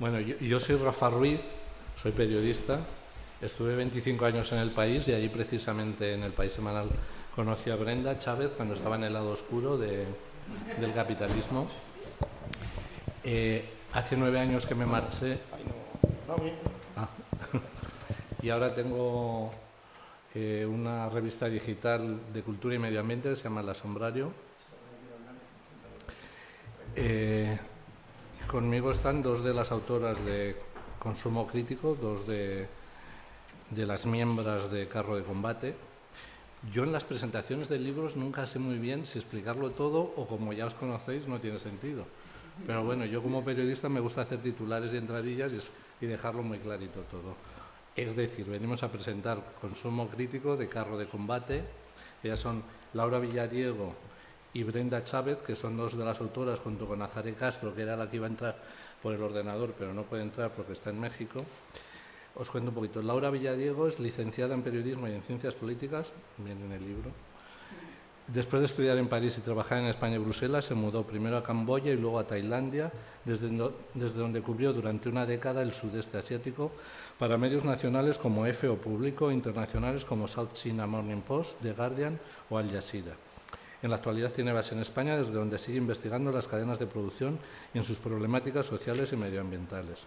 Bueno, yo, yo soy Rafa Ruiz, soy periodista. Estuve 25 años en el país y allí precisamente en el País Semanal conocí a Brenda Chávez cuando estaba en el lado oscuro de, del capitalismo. Eh, hace nueve años que me marché. Ah. y ahora tengo eh, una revista digital de cultura y medio ambiente que se llama El Asombrario. Eh, conmigo están dos de las autoras de Consumo Crítico, dos de, las miembros de Carro de Combate. Yo en las presentaciones de libros nunca sé muy bien si explicarlo todo o como ya os conocéis no tiene sentido. Pero bueno, yo como periodista me gusta hacer titulares y entradillas y dejarlo muy clarito todo. Es decir, venimos a presentar Consumo Crítico de Carro de Combate. Ellas son Laura Villadiego y Brenda Chávez, que son dos de las autoras, junto con Azare Castro, que era la que iba a entrar por el ordenador, pero no puede entrar porque está en México. Os cuento un poquito. Laura Villadiego es licenciada en Periodismo y en Ciencias Políticas, viene en el libro. Después de estudiar en París y trabajar en España y Bruselas, se mudó primero a Camboya y luego a Tailandia, desde, desde donde cubrió durante una década el sudeste asiático para medios nacionales como EFE o Público, internacionales como South China Morning Post, The Guardian o Al Jazeera. En la actualidad tiene base en España, desde donde sigue investigando las cadenas de producción y en sus problemáticas sociales y medioambientales.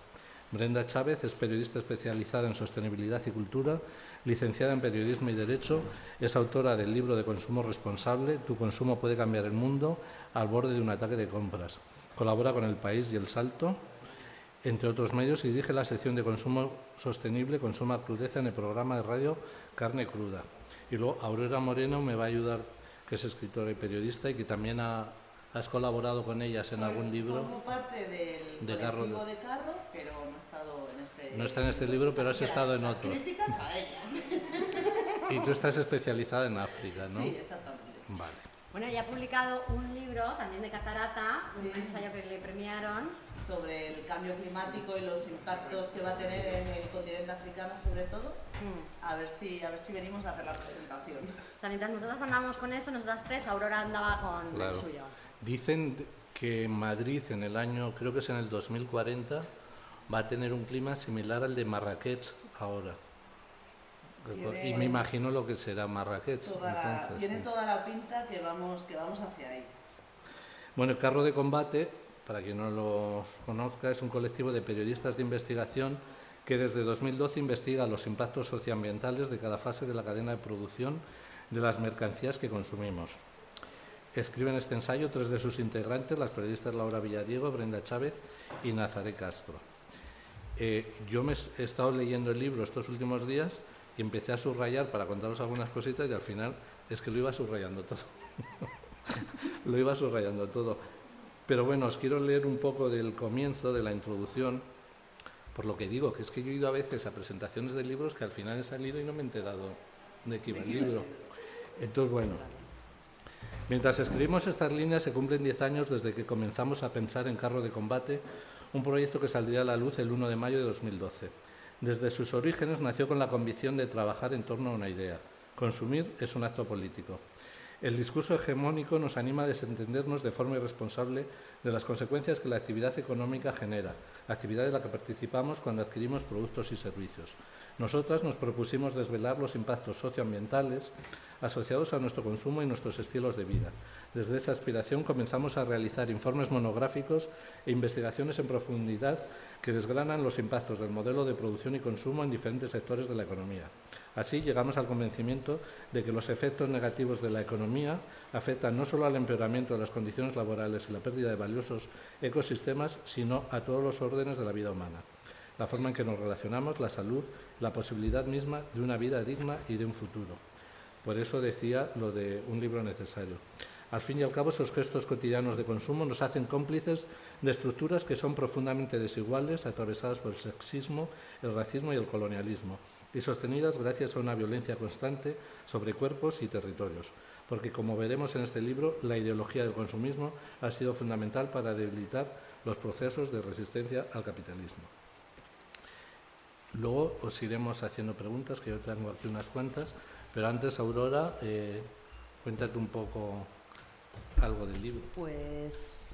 Brenda Chávez es periodista especializada en sostenibilidad y cultura, licenciada en periodismo y derecho, es autora del libro de consumo responsable, Tu consumo puede cambiar el mundo, al borde de un ataque de compras. Colabora con El País y El Salto, entre otros medios, y dirige la sección de consumo sostenible, Consuma Crudeza, en el programa de radio Carne Cruda. Y luego Aurora Moreno me va a ayudar, que es escritora y periodista y que también ha, has colaborado con ellas en algún libro. Formo parte del De Carro. de Carro, pero no he estado en este... No está en este libro, pero has estado las- en las otro. críticas a ellas. Y tú estás especializada en África, ¿no? Sí, exactamente. Vale. Bueno, ya ha publicado un libro también de Catarata, un Sí. ensayo que le premiaron. Sobre el cambio climático y los impactos que va a tener en el continente africano sobre todo. Mm. A ver si, a ver si venimos a hacer la presentación. O sea, mientras nosotros andamos con eso, nosotras tres, Aurora andaba con Claro. el suyo. Dicen que Madrid en el año, creo que es en el 2040, va a tener un clima similar al de Marrakech ahora. Tiene- Y me imagino lo que será Marrakech. Toda la- entonces, tiene sí. toda la pinta que vamos, que vamos hacia ahí. Bueno, el carro de combate, para quien no los conozca, es un colectivo de periodistas de investigación que desde 2012 investiga los impactos socioambientales de cada fase de la cadena de producción de las mercancías que consumimos. Escriben este ensayo tres de sus integrantes, las periodistas Laura Villadiego, Brenda Chávez y Nazaré Castro. Eh, yo me he estado leyendo el libro estos últimos días y empecé a subrayar para contaros algunas cositas y al final es que lo iba subrayando todo. lo iba subrayando todo. Pero bueno, os quiero leer un poco del comienzo, de la introducción, por lo que digo, que es que yo he ido a veces a presentaciones de libros que al final he salido y no me he enterado de qué iba el libro. Entonces, bueno, mientras escribimos estas líneas se cumplen 10 años desde que comenzamos a pensar en Carro de Combate, un proyecto que saldría a la luz el 1 de mayo de 2012. Desde sus orígenes nació con la convicción de trabajar en torno a una idea. Consumir es un acto político. El discurso hegemónico nos anima a desentendernos de forma irresponsable de las consecuencias que la actividad económica genera, actividad en la que participamos cuando adquirimos productos y servicios. Nosotras nos propusimos desvelar los impactos socioambientales asociados a nuestro consumo y nuestros estilos de vida. Desde esa aspiración comenzamos a realizar informes monográficos e investigaciones en profundidad que desgranan los impactos del modelo de producción y consumo en diferentes sectores de la economía. Así llegamos al convencimiento de que los efectos negativos de la economía afectan no solo al empeoramiento de las condiciones laborales y la pérdida de valiosos ecosistemas, sino a todos los órdenes de la vida humana. La forma en que nos relacionamos, la salud, la posibilidad misma de una vida digna y de un futuro. Por eso decía lo de un libro necesario. Al fin y al cabo, esos gestos cotidianos de consumo nos hacen cómplices de estructuras que son profundamente desiguales, atravesadas por el sexismo, el racismo y el colonialismo, y sostenidas gracias a una violencia constante sobre cuerpos y territorios. Porque, como veremos en este libro, la ideología del consumismo ha sido fundamental para debilitar los procesos de resistencia al capitalismo. Luego os iremos haciendo preguntas, que yo tengo aquí unas cuantas, pero antes, Aurora, eh, cuéntate un poco algo del libro. Pues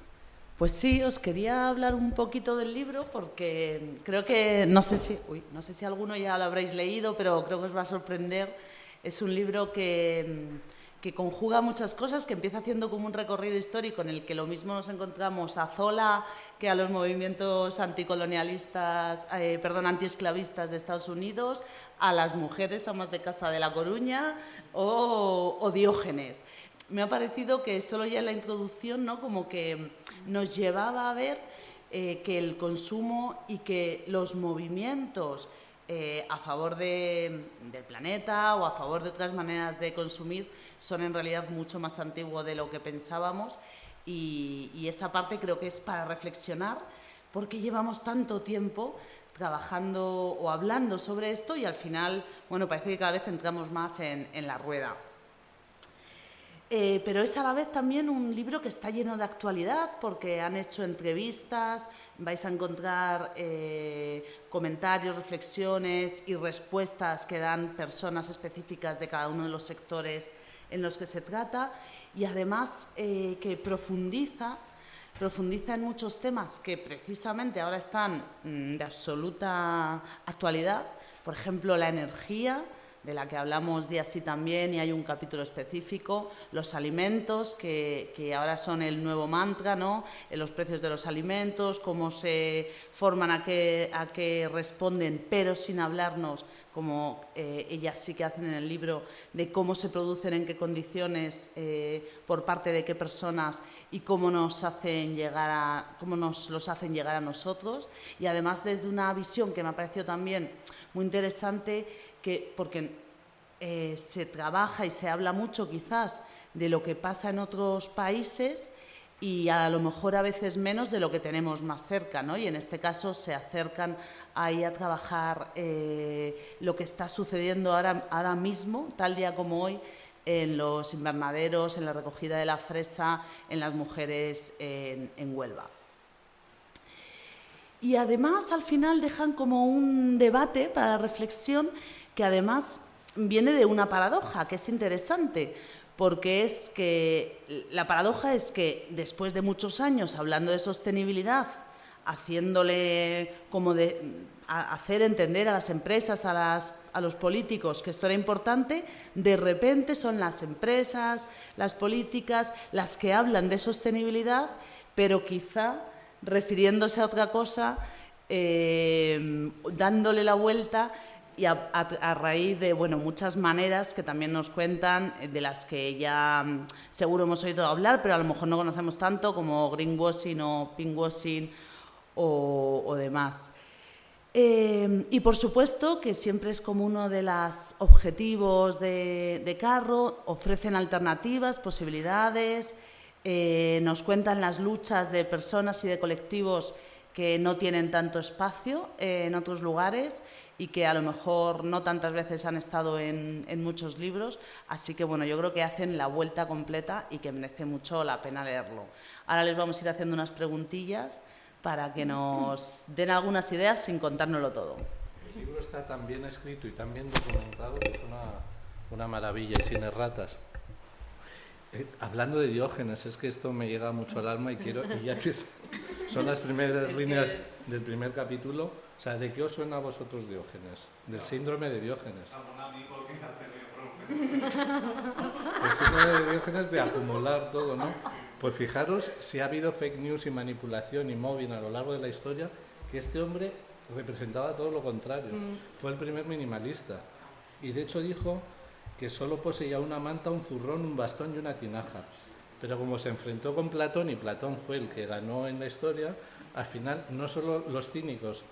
Pues sí, os quería hablar un poquito del libro porque creo que, no sé si, no sé si alguno ya lo habréis leído, pero creo que os va a sorprender. Es un libro que, que conjuga muchas cosas, que empieza haciendo como un recorrido histórico en el que lo mismo nos encontramos a Zola que a los movimientos anticolonialistas, eh, perdón, antiesclavistas de Estados Unidos, a las mujeres amas de casa de La Coruña o, o Diógenes me ha parecido que solo ya en la introducción, ¿no? Como que nos llevaba a ver eh, que el consumo y que los movimientos eh, a favor del planeta o a favor de otras maneras de consumir son en realidad mucho más antiguos de lo que pensábamos y, esa parte creo que es para reflexionar porque llevamos tanto tiempo trabajando o hablando sobre esto y al final, bueno, parece que cada vez entramos más en la rueda. Eh, pero es a la vez también un libro que está lleno de actualidad porque han hecho entrevistas, vais a encontrar eh, comentarios, reflexiones y respuestas que dan personas específicas de cada uno de los sectores en los que se trata. Y además eh, que profundiza, profundiza en muchos temas que precisamente ahora están mm, de absoluta actualidad, por ejemplo la energía, de la que hablamos día sí también y hay un capítulo específico, los alimentos, que, ahora son el nuevo mantra, ¿no? Eh, los precios de los alimentos, cómo se forman, a qué, a qué responden, pero sin hablarnos, como eh, ellas sí que hacen en el libro, de cómo se producen, en qué condiciones, eh, por parte de qué personas y cómo nos hacen llegar a, cómo nos los hacen llegar a nosotros. Y además desde una visión que me ha parecido también muy interesante, que, porque eh, se trabaja y se habla mucho quizás de lo que pasa en otros países y a lo mejor a veces menos de lo que tenemos más cerca, ¿no? Y en este caso se acercan ahí a trabajar eh, lo que está sucediendo ahora, ahora mismo, tal día como hoy, en los invernaderos, en la recogida de la fresa, en las mujeres en, en Huelva. Y además al final dejan como un debate para la reflexión que además viene de una paradoja, que es interesante, porque es que la paradoja es que después de muchos años hablando de sostenibilidad, haciéndole como de hacer entender a las empresas, a, las, a los políticos que esto era importante, de repente son las empresas, las políticas, las que hablan de sostenibilidad, pero quizá refiriéndose a otra cosa, eh, dándole la vuelta y a, raíz de bueno, muchas maneras que también nos cuentan, eh, de las que ya mm, seguro hemos oído hablar, pero a lo mejor no conocemos tanto, como greenwashing o pinkwashing o, demás. Eh, y por supuesto que siempre es como uno de los objetivos de, de Carro, ofrecen alternativas, posibilidades, eh, nos cuentan las luchas de personas y de colectivos que no tienen tanto espacio en otros lugares y que a lo mejor no tantas veces han estado en, muchos libros. Así que bueno, yo creo que hacen la vuelta completa y que merece mucho la pena leerlo. Ahora les vamos a ir haciendo unas preguntillas para que nos den algunas ideas sin contárnoslo todo. El libro está tan bien escrito y tan bien documentado que es una, una maravilla y sin erratas. Eh, hablando de Diógenes, es que esto me llega mucho al alma y quiero, y ya que son las primeras líneas del primer capítulo, o sea, ¿de qué os suena a vosotros Diógenes? Del síndrome de Diógenes. El síndrome de Diógenes de acumular todo, ¿no? Pues fijaros si ha habido fake news y manipulación y móvil a lo largo de la historia, que este hombre representaba todo lo contrario. Mm. Fue el primer minimalista. Y de hecho dijo que solo poseía una manta, un zurrón, un bastón y una tinaja. Pero como se enfrentó con Platón y Platón fue el que ganó en la historia, al final no solo los cínicos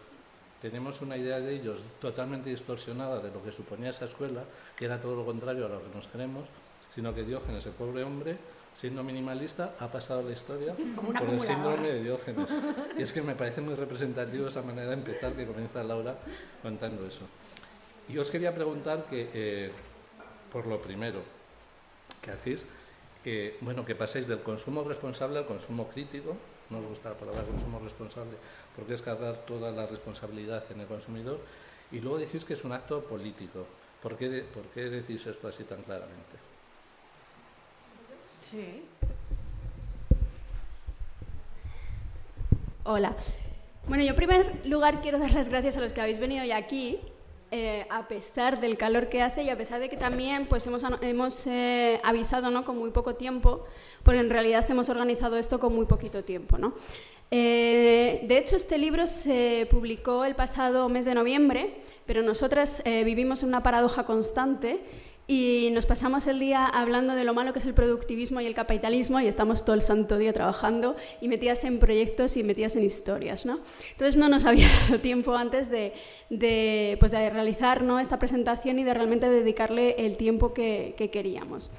tenemos una idea de ellos totalmente distorsionada de lo que suponía esa escuela, que era todo lo contrario a lo que nos creemos, sino que Diógenes, el pobre hombre, siendo minimalista, ha pasado la historia por el síndrome de Diógenes. Y es que me parece muy representativo esa manera de empezar que comienza Laura contando eso. Y os quería preguntar que, eh, por lo primero, que hacéis, que, bueno, que paséis del consumo responsable al consumo crítico, no os gusta la palabra consumo responsable, porque es cargar toda la responsabilidad en el consumidor, y luego decís que es un acto político. ¿Por qué, ¿por qué decís esto así tan claramente? Sí. Hola. Bueno, yo en primer lugar quiero dar las gracias a los que habéis venido hoy aquí, eh, a pesar del calor que hace y a pesar de que también pues, hemos, hemos eh, avisado ¿no? con muy poco tiempo, porque en realidad hemos organizado esto con muy poquito tiempo. ¿no? Eh, de hecho, este libro se publicó el pasado mes de noviembre, pero nosotras vivimos en una paradoja constante y nos pasamos el día hablando de lo malo que es el productivismo y el capitalismo y estamos todo el santo día trabajando y metidas en proyectos y metidas en historias. ¿no? Entonces no nos había dado tiempo antes de, de, pues de realizar ¿no? esta presentación y de realmente dedicarle el tiempo que, que queríamos.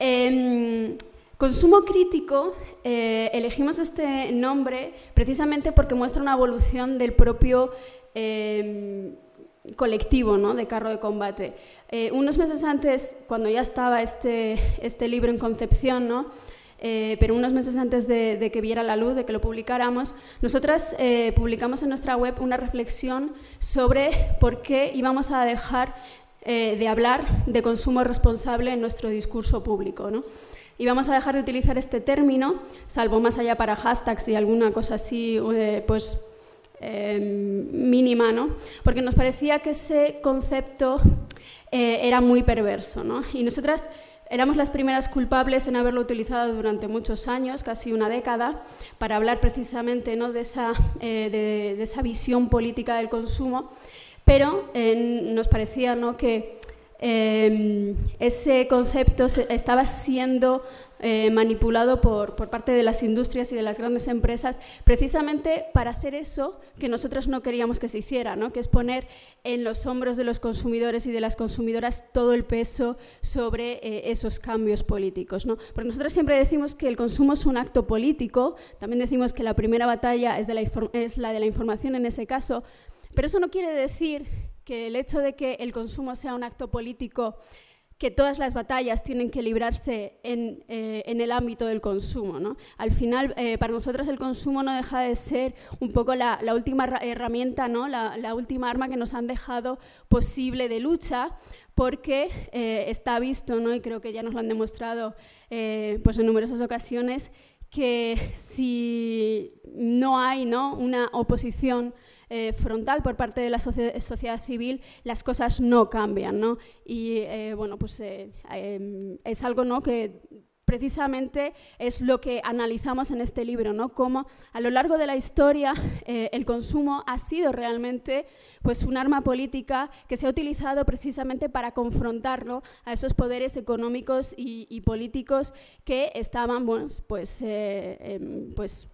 Eh, Consumo crítico, eh, elegimos este nombre precisamente porque muestra una evolución del propio eh, colectivo ¿no? de carro de combate. Eh, unos meses antes, cuando ya estaba este, este libro en concepción, ¿no? Eh, pero unos meses antes de, que viera la luz, de que lo publicáramos, nosotras eh, publicamos en nuestra web una reflexión sobre por qué íbamos a dejar de hablar de consumo responsable en nuestro discurso público. ¿no? Y vamos a dejar de utilizar este término, salvo más allá para hashtags y alguna cosa así, pues Em, mínima, ¿no? porque nos parecía que ese concepto eh, era muy perverso. ¿no? Y nosotras éramos las primeras culpables en haberlo utilizado durante muchos años, casi una década, para hablar precisamente ¿no? de, esa, eh, de, esa, visión política del consumo, pero eh, nos parecía ¿no? que em, ese concepto estaba siendo eh, manipulado por, por, parte de las industrias y de las grandes empresas, precisamente para hacer eso que nosotros no queríamos que se hiciera, ¿no? que es poner en los hombros de los consumidores y de las consumidoras todo el peso sobre eh, esos cambios políticos. ¿no? Porque nosotros siempre decimos que el consumo es un acto político, también decimos que la primera batalla es, de la, es la de la información en ese caso, pero eso no quiere decir que el hecho de que el consumo sea un acto político que todas las batallas tienen que librarse en, eh, el ámbito del consumo. ¿no? Al final, eh, para nosotros el consumo no deja de ser un poco la, última herramienta, ¿no? La, última arma que nos han dejado posible de lucha, porque eh, está visto, ¿no? y creo que ya nos lo han demostrado pues en numerosas ocasiones, que si no hay ¿no? una oposición eh, frontal por parte de la sociedad civil, las cosas no cambian, ¿no? Y eh, bueno, pues eh, em, es algo ¿no? que precisamente es lo que analizamos en este libro, ¿no? Cómo a lo largo de la historia el consumo ha sido realmente pues, un arma política que se ha utilizado precisamente para confrontar a esos poderes económicos y, políticos que estaban bueno, pues, em, pues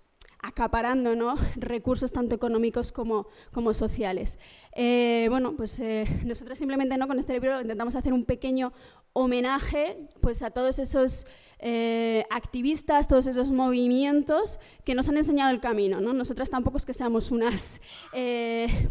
acaparando ¿no? recursos tanto económicos como, como sociales. Eh, bueno, pues eh, nosotros simplemente ¿no? con este libro intentamos hacer un pequeño homenaje pues, a todos esos eh, activistas, todos esos movimientos que nos han enseñado el camino. ¿no? Nosotras tampoco es que seamos unas,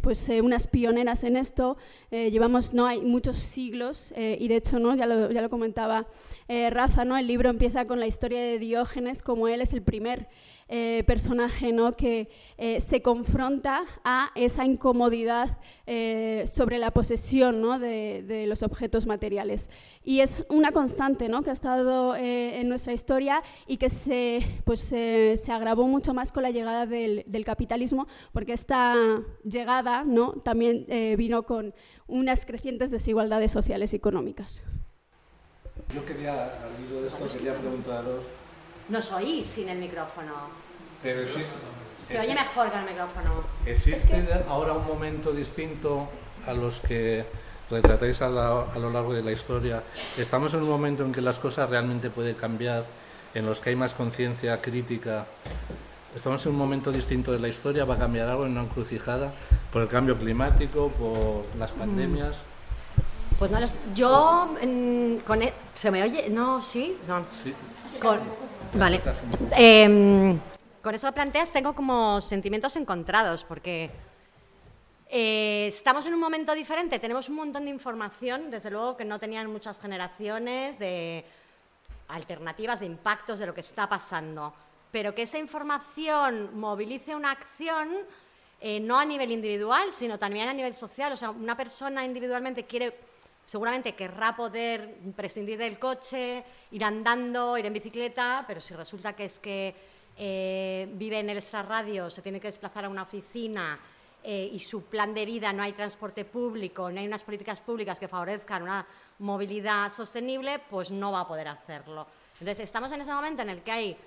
pues, unas pioneras en esto, llevamos no hay muchos siglos y de hecho ¿no? ya, lo, ya lo comentaba Rafa, ¿no? el libro empieza con la historia de Diógenes como él es el primer eh, personaje ¿no? que eh, se confronta a esa incomodidad eh, sobre la posesión ¿no? de, los objetos materiales. Y es una constante ¿no? que ha estado en nuestra historia y que se, pues, se agravó mucho más con la llegada del, capitalismo, porque esta llegada ¿no? también vino con unas crecientes desigualdades sociales y económicas. Yo quería, al hilo de esto, quería preguntaros nos oís sin el micrófono. Pero existe. Se oye mejor con el micrófono. ¿Existe ahora un momento distinto a los que retratáis a, a, lo largo de la historia? ¿Estamos en un momento en que las cosas realmente pueden cambiar, en los que hay más conciencia crítica? ¿Estamos en un momento distinto de la historia? ¿Va a cambiar algo en una encrucijada? ¿Por el cambio climático? ¿Por las mm. pandemias? Pues no, yo con e, se me oye, no, sí, no. Sí. Con, Vale. Em, con eso planteas, tengo como sentimientos encontrados, porque eh, estamos en un momento diferente, tenemos un montón de información, desde luego que no tenían muchas generaciones, de alternativas, de impactos de lo que está pasando, pero que esa información movilice una acción eh, no a nivel individual, sino también a nivel social. O sea, una persona individualmente quiere seguramente querrá poder prescindir del coche, ir andando, ir en bicicleta, pero si resulta que es que eh, vive en el extrarradio, se tiene que desplazar a una oficina eh, y su plan de vida no hay transporte público, no hay unas políticas públicas que favorezcan una movilidad sostenible, pues no va a poder hacerlo. Entonces, estamos en ese momento en el que hay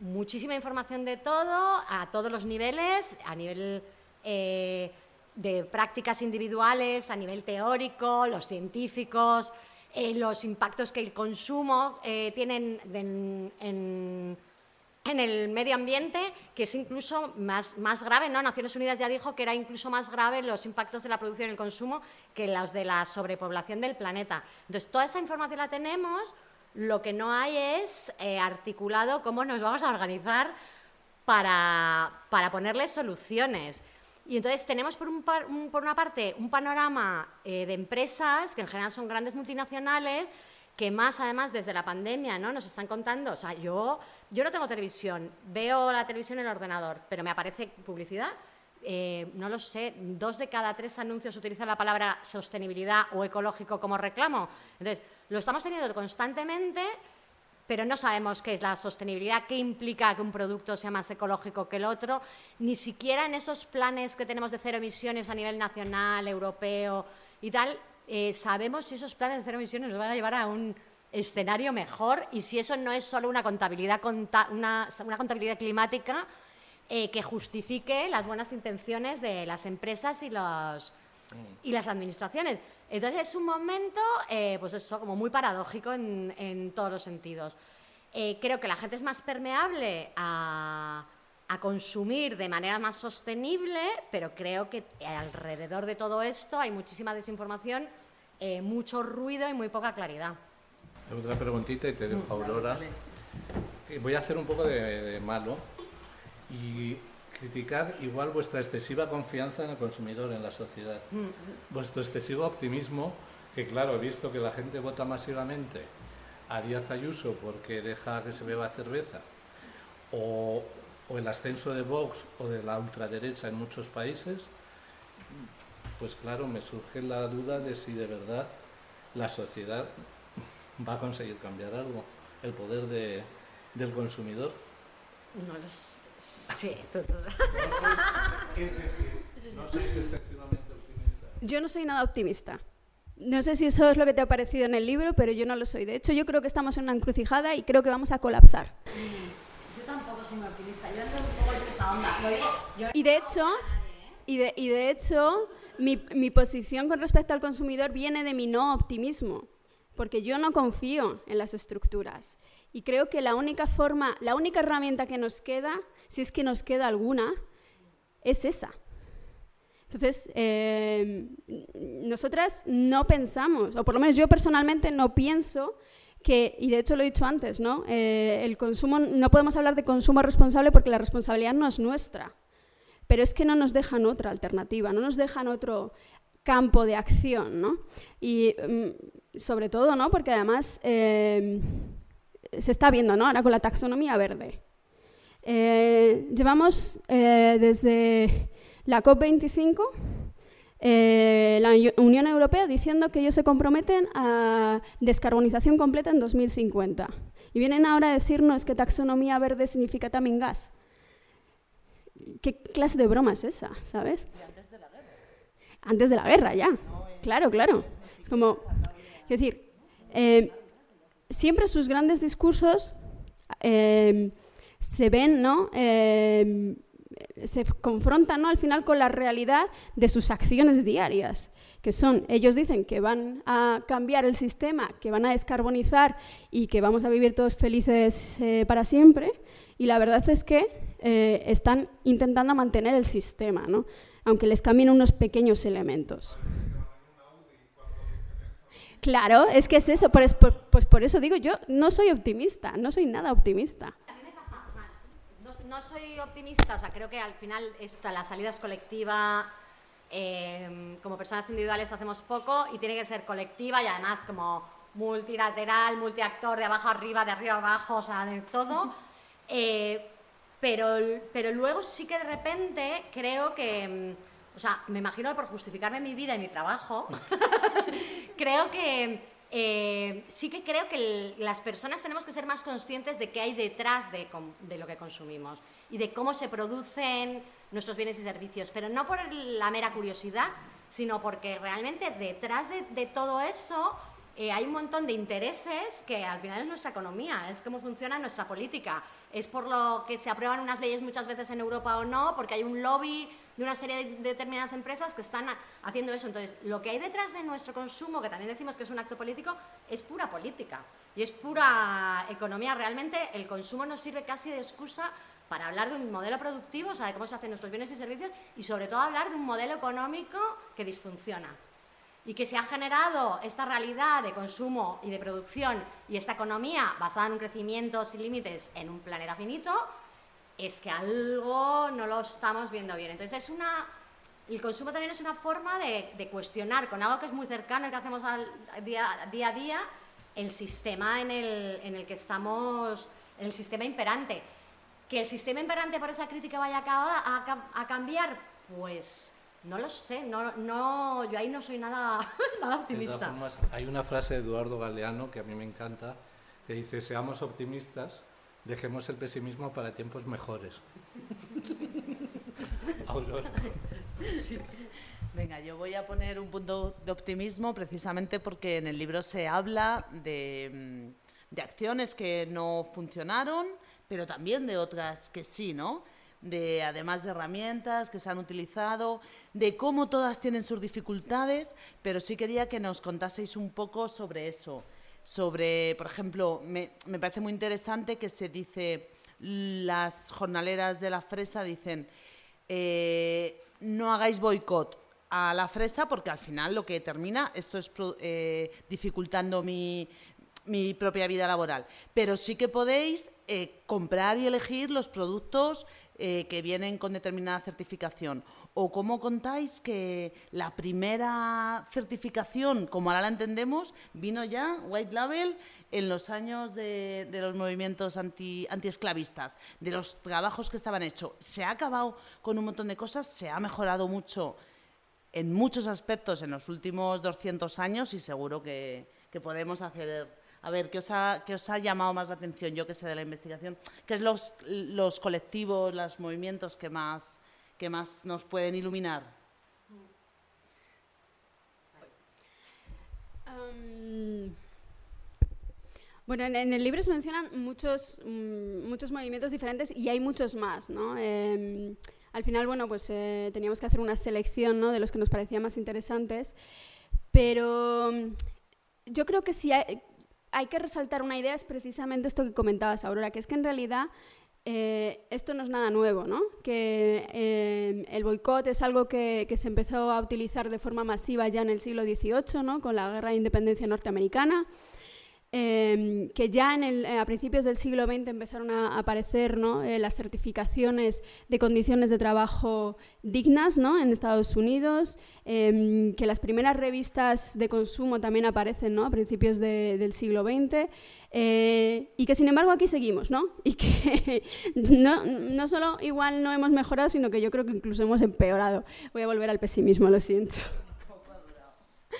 muchísima información de todo, a todos los niveles, a nivel eh, de prácticas individuales, a nivel teórico, los científicos, eh, los impactos que el consumo eh, tiene en, el medio ambiente, que es incluso más, más grave, ¿no? Naciones Unidas ya dijo que era incluso más grave los impactos de la producción y el consumo que los de la sobrepoblación del planeta. Entonces, toda esa información la tenemos, lo que no hay es eh, articulado cómo nos vamos a organizar para, para ponerle soluciones. Y entonces tenemos por, una parte un panorama eh, de empresas, que en general son grandes multinacionales, que más además desde la pandemia ¿no? nos están contando, o sea, yo, yo no tengo televisión, veo la televisión en el ordenador, pero me aparece publicidad, eh, no lo sé, dos de cada tres anuncios utilizan la palabra sostenibilidad o ecológico como reclamo. Entonces, lo estamos teniendo constantemente pero no sabemos qué es la sostenibilidad, qué implica que un producto sea más ecológico que el otro, ni siquiera en esos planes que tenemos de cero emisiones a nivel nacional, europeo y tal, eh, sabemos si esos planes de cero emisiones nos van a llevar a un escenario mejor y si eso no es solo una contabilidad, una, contabilidad climática eh, que justifique las buenas intenciones de las empresas y, los, y las administraciones. Entonces es un momento, eh, pues eso, como muy paradójico en, todos los sentidos. Eh, creo que la gente es más permeable a, consumir de manera más sostenible, pero creo que alrededor de todo esto hay muchísima desinformación, eh, mucho ruido y muy poca claridad. Otra preguntita y te dejo, Aurora. Voy a hacer un poco de, de malo y criticar igual vuestra excesiva confianza en el consumidor, en la sociedad. Mm. Vuestro excesivo optimismo, que claro, he visto que la gente vota masivamente a Díaz Ayuso porque deja que se beba cerveza, o, el ascenso de Vox o de la ultraderecha en muchos países, pues claro, me surge la duda de si de verdad la sociedad va a conseguir cambiar algo, el poder de, del consumidor. No lo Sí, No sois excesivamente optimista. Yo no soy nada optimista. No sé si eso es lo que te ha parecido en el libro, pero yo no lo soy. De hecho, yo creo que estamos en una encrucijada y creo que vamos a colapsar. Yo tampoco soy muy optimista. Yo ando un poco en esa onda. Y de hecho, y de, y de hecho mi, mi posición con respecto al consumidor viene de mi no optimismo, porque yo no confío en las estructuras. Y creo que la única forma, la única herramienta que nos queda, si es que nos queda alguna, es esa. Entonces, eh, nosotras no pensamos, o por lo menos yo personalmente no pienso que, y de hecho lo he dicho antes, ¿no? Eh, el consumo, no podemos hablar de consumo responsable porque la responsabilidad no es nuestra, pero es que no nos dejan otra alternativa, no nos dejan otro campo de acción, ¿no? Y mm, sobre todo, ¿no? Porque además eh, se está viendo ¿no? ahora con la taxonomía verde. Eh, llevamos eh, desde la COP25 eh, la Unión Europea diciendo que ellos se comprometen a descarbonización completa en 2050. Y vienen ahora a decirnos que taxonomía verde significa también gas. ¿Qué clase de broma es esa, sabes? antes de la guerra. Antes de la guerra, ya. claro, claro. Es como, es decir, siempre sus grandes discursos eh, se ven, ¿no? Eh, se confrontan ¿no? al final con la realidad de sus acciones diarias, que son, ellos dicen que van a cambiar el sistema, que van a descarbonizar y que vamos a vivir todos felices eh, para siempre, y la verdad es que están intentando mantener el sistema, ¿no? aunque les cambien unos pequeños elementos. Claro, es que es eso, pues por eso digo, yo no soy optimista, no soy nada optimista. A mí me pasa, o sea, no, soy optimista, o sea, creo que al final esta, la salida es colectiva, em, como personas individuales hacemos poco y tiene que ser colectiva y además como multilateral, multiactor, de abajo arriba, de arriba abajo, o sea, de todo. Eh, pero, pero luego sí que de repente creo que em, o sea, me imagino que por justificarme mi vida y mi trabajo, creo que, eh, sí que creo que las personas tenemos que ser más conscientes de qué hay detrás de, lo que consumimos y de cómo se producen nuestros bienes y servicios, pero no por la mera curiosidad, sino porque realmente detrás de todo eso eh, hay un montón de intereses que al final es nuestra economía, es cómo funciona nuestra política. Es por lo que se aprueban unas leyes muchas veces en Europa o no, porque hay un lobby de una serie de determinadas empresas que están haciendo eso. Entonces, lo que hay detrás de nuestro consumo, que también decimos que es un acto político, es pura política y es pura economía. Realmente el consumo nos sirve casi de excusa para hablar de un modelo productivo, o sea, de cómo se hacen nuestros bienes y servicios, y sobre todo hablar de un modelo económico que disfunciona y que se ha generado esta realidad de consumo y de producción y esta economía basada en un crecimiento sin límites en un planeta finito, es que algo no lo estamos viendo bien. Entonces es una... El consumo también es una forma de, cuestionar con algo que es muy cercano y que hacemos al día, a día el sistema en el, en el que estamos, el sistema imperante. Que el sistema imperante por esa crítica vaya a, a cambiar, pues no lo sé, no, no, yo ahí no soy nada, optimista. hay una frase de Eduardo Galeano que a mí me encanta, que dice, seamos optimistas, dejemos el pesimismo para tiempos mejores. Venga, yo voy a poner un punto de optimismo precisamente porque en el libro se habla de, mm, de acciones que no funcionaron, pero también de otras que sí, ¿no? de además de herramientas que se han utilizado, de cómo todas tienen sus dificultades, pero sí quería que nos contaseis un poco sobre eso. Sobre, por ejemplo, me, parece muy interesante que se dice, las jornaleras de la fresa dicen, eh, no hagáis boicot a la fresa porque al final lo que termina, esto es eh, dificultando mi, mi propia vida laboral. Pero sí que podéis eh, comprar y elegir los productos eh, que vienen con determinada certificación. ¿O cómo contáis que la primera certificación, como ahora la entendemos, vino ya, White Label, en los años de, los movimientos anti, antiesclavistas, de los trabajos que estaban hechos? Se ha acabado con un montón de cosas, se ha mejorado mucho en muchos aspectos en los últimos 200 años y seguro que, que podemos hacer a ver, ¿qué os ha, os ha llamado más la atención, yo que sé, de la investigación? ¿Qué es los, los colectivos, los movimientos que más, que más nos pueden iluminar? bueno, en, el libro se mencionan muchos, mm, muchos movimientos diferentes y hay muchos más, ¿no? Em, al final, bueno, pues eh, teníamos que hacer una selección ¿no? de los que nos parecían más interesantes, pero mm, yo creo que si hay, hay que resaltar una idea, es precisamente esto que comentabas, Aurora, que es que en realidad eh, esto no es nada nuevo, ¿no? que eh, el boicot es algo que, que, se empezó a utilizar de forma masiva ya en el siglo XVIII, ¿no? con la Guerra de Independencia norteamericana. Em, que ya en el, a principios del siglo XX empezaron a aparecer ¿no? Eh, las certificaciones de condiciones de trabajo dignas ¿no? en Estados Unidos, em, que las primeras revistas de consumo también aparecen ¿no? a principios del siglo XX, eh, y que sin embargo aquí seguimos, ¿no? y que no, no solo igual no hemos mejorado, sino que yo creo que incluso hemos empeorado. Voy a volver al pesimismo, lo siento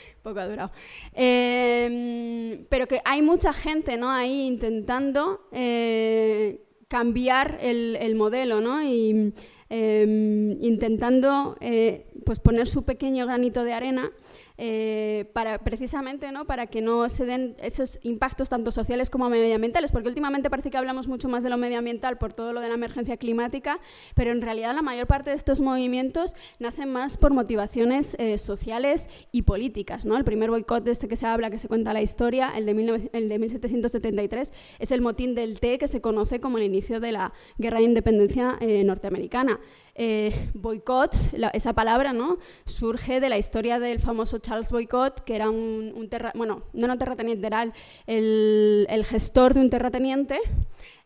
poco ha durado. Em, pero que hay mucha gente ¿no? ahí intentando eh, cambiar el, modelo ¿no? y em, intentando eh, pues poner su pequeño granito de arena eh, para, precisamente ¿no? para que no se den esos impactos tanto sociales como medioambientales, porque últimamente parece que hablamos mucho más de lo medioambiental por todo lo de la emergencia climática, pero en realidad la mayor parte de estos movimientos nacen más por motivaciones eh, sociales y políticas. ¿no? El primer boicot de este que se habla, que se cuenta la historia, el de, el de 1773, es el motín del té que se conoce como el inicio de la guerra de independencia eh, norteamericana. Boicot, esa palabra, ¿no? surge de la historia del famoso Charles Boycott, que era un, un bueno, no era un terrateniente, era el, el gestor de un terrateniente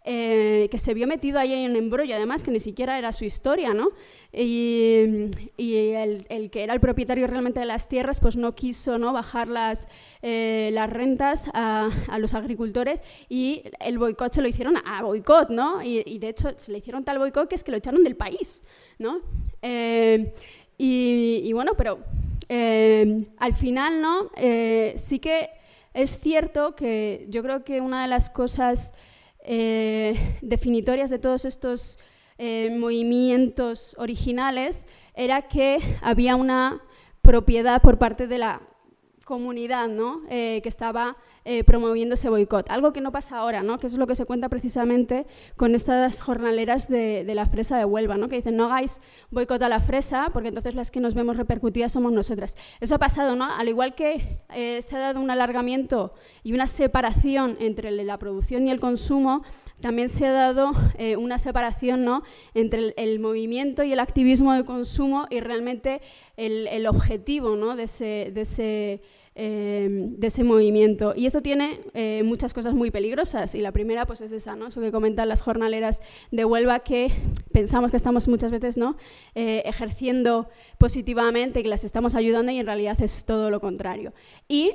eh, que se vio metido ahí en un embrollo, además que ni siquiera era su historia, ¿no? Y, el, que era el propietario realmente de las tierras, pues no quiso ¿no? bajar las, eh, las rentas a, los agricultores y el boicot se lo hicieron a boicot, ¿no? Y, de hecho se le hicieron tal boicot que es que lo echaron del país, ¿no? Eh, y, bueno, pero al final, ¿no? sí que es cierto que yo creo que una de las cosas eh, definitorias de todos estos eh, movimientos originales era que había una propiedad por parte de la comunidad ¿no? Eh, que estaba eh, promoviendo ese boicot. Algo que no pasa ahora, ¿no? que es lo que se cuenta precisamente con estas jornaleras de, la fresa de Huelva, ¿no? que dicen no hagáis boicot a la fresa porque entonces las que nos vemos repercutidas somos nosotras. Eso ha pasado, ¿no? al igual que eh, se ha dado un alargamiento y una separación entre la producción y el consumo, también se ha dado una separación ¿no? entre el, movimiento y el activismo de consumo y realmente el, objetivo ¿no? de ese Em, de ese movimiento. Y eso tiene eh, muchas cosas muy peligrosas. Y la primera pues es esa, ¿no? eso que comentan las jornaleras de Huelva, que pensamos que estamos muchas veces ¿no? Eh, ejerciendo positivamente, que las estamos ayudando y en realidad es todo lo contrario. Y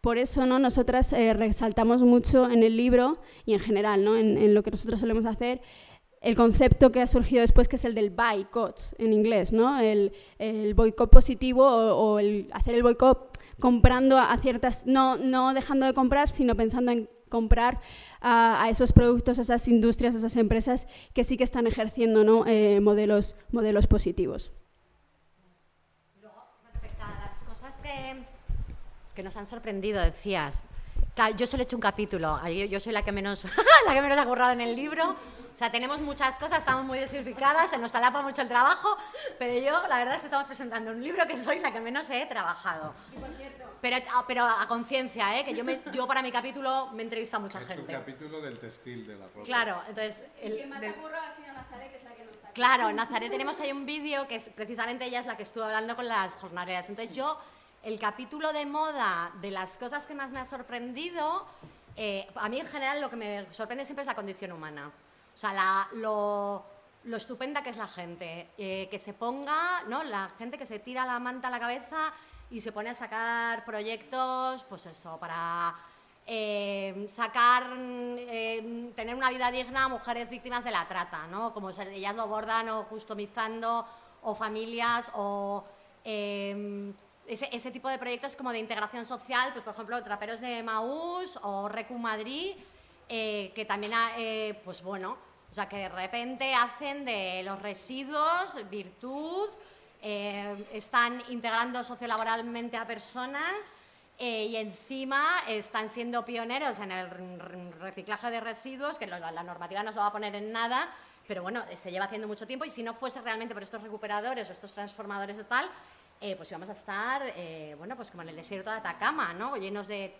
por eso ¿no? nosotras eh, resaltamos mucho en el libro y en general ¿no? en, lo que nosotros solemos hacer el concepto que ha surgido después, que es el del boycott en inglés, ¿no? el, el boicot positivo o, o el hacer el boicot comprando a ciertas, no, no dejando de comprar, sino pensando en comprar a, esos productos, a esas industrias, a esas empresas que sí que están ejerciendo ¿no? Eh, modelos, modelos positivos. Respecto las cosas que, nos han sorprendido, decías, yo solo he hecho un capítulo, yo soy la que menos, la que menos ha currado en el libro, o sea, tenemos muchas cosas, estamos muy desinficadas, se nos alapa mucho el trabajo, pero yo la verdad es que estamos presentando un libro que soy la que menos he trabajado. Pero, ah, pero a conciencia, ¿eh? que yo, me, yo para mi capítulo me entrevista a mucha gente. Es un capítulo del textil de la ropa. Claro, entonces... El, que más ha sido Nazaret, que es la que nos está Claro, Nazaret tenemos ahí un vídeo que es, precisamente ella es la que estuvo hablando con las jornaleras. Entonces yo, el capítulo de moda, de las cosas que más me ha sorprendido, eh, a mí en general lo que me sorprende siempre es la condición humana. O sea, lo, estupenda que es la gente, eh, que se ponga, ¿no? La gente que se tira la manta a la cabeza y se pone a sacar proyectos, pues eso, para eh, sacar, eh, tener una vida digna a mujeres víctimas de la trata, ¿no? Como ellas lo abordan o customizando, o familias, o ese, tipo de proyectos como de integración social, pues por ejemplo, Traperos de Maús o Recu Madrid, que también, pues bueno, o sea, que de repente hacen de los residuos virtud, eh, están integrando sociolaboralmente a personas eh, y encima están siendo pioneros en el reciclaje de residuos, que la normativa no se lo va a poner en nada, pero bueno, se lleva haciendo mucho tiempo y si no fuese realmente por estos recuperadores o estos transformadores o tal, eh, pues íbamos a estar, bueno, pues como en el desierto de Atacama, ¿no? Llenos de,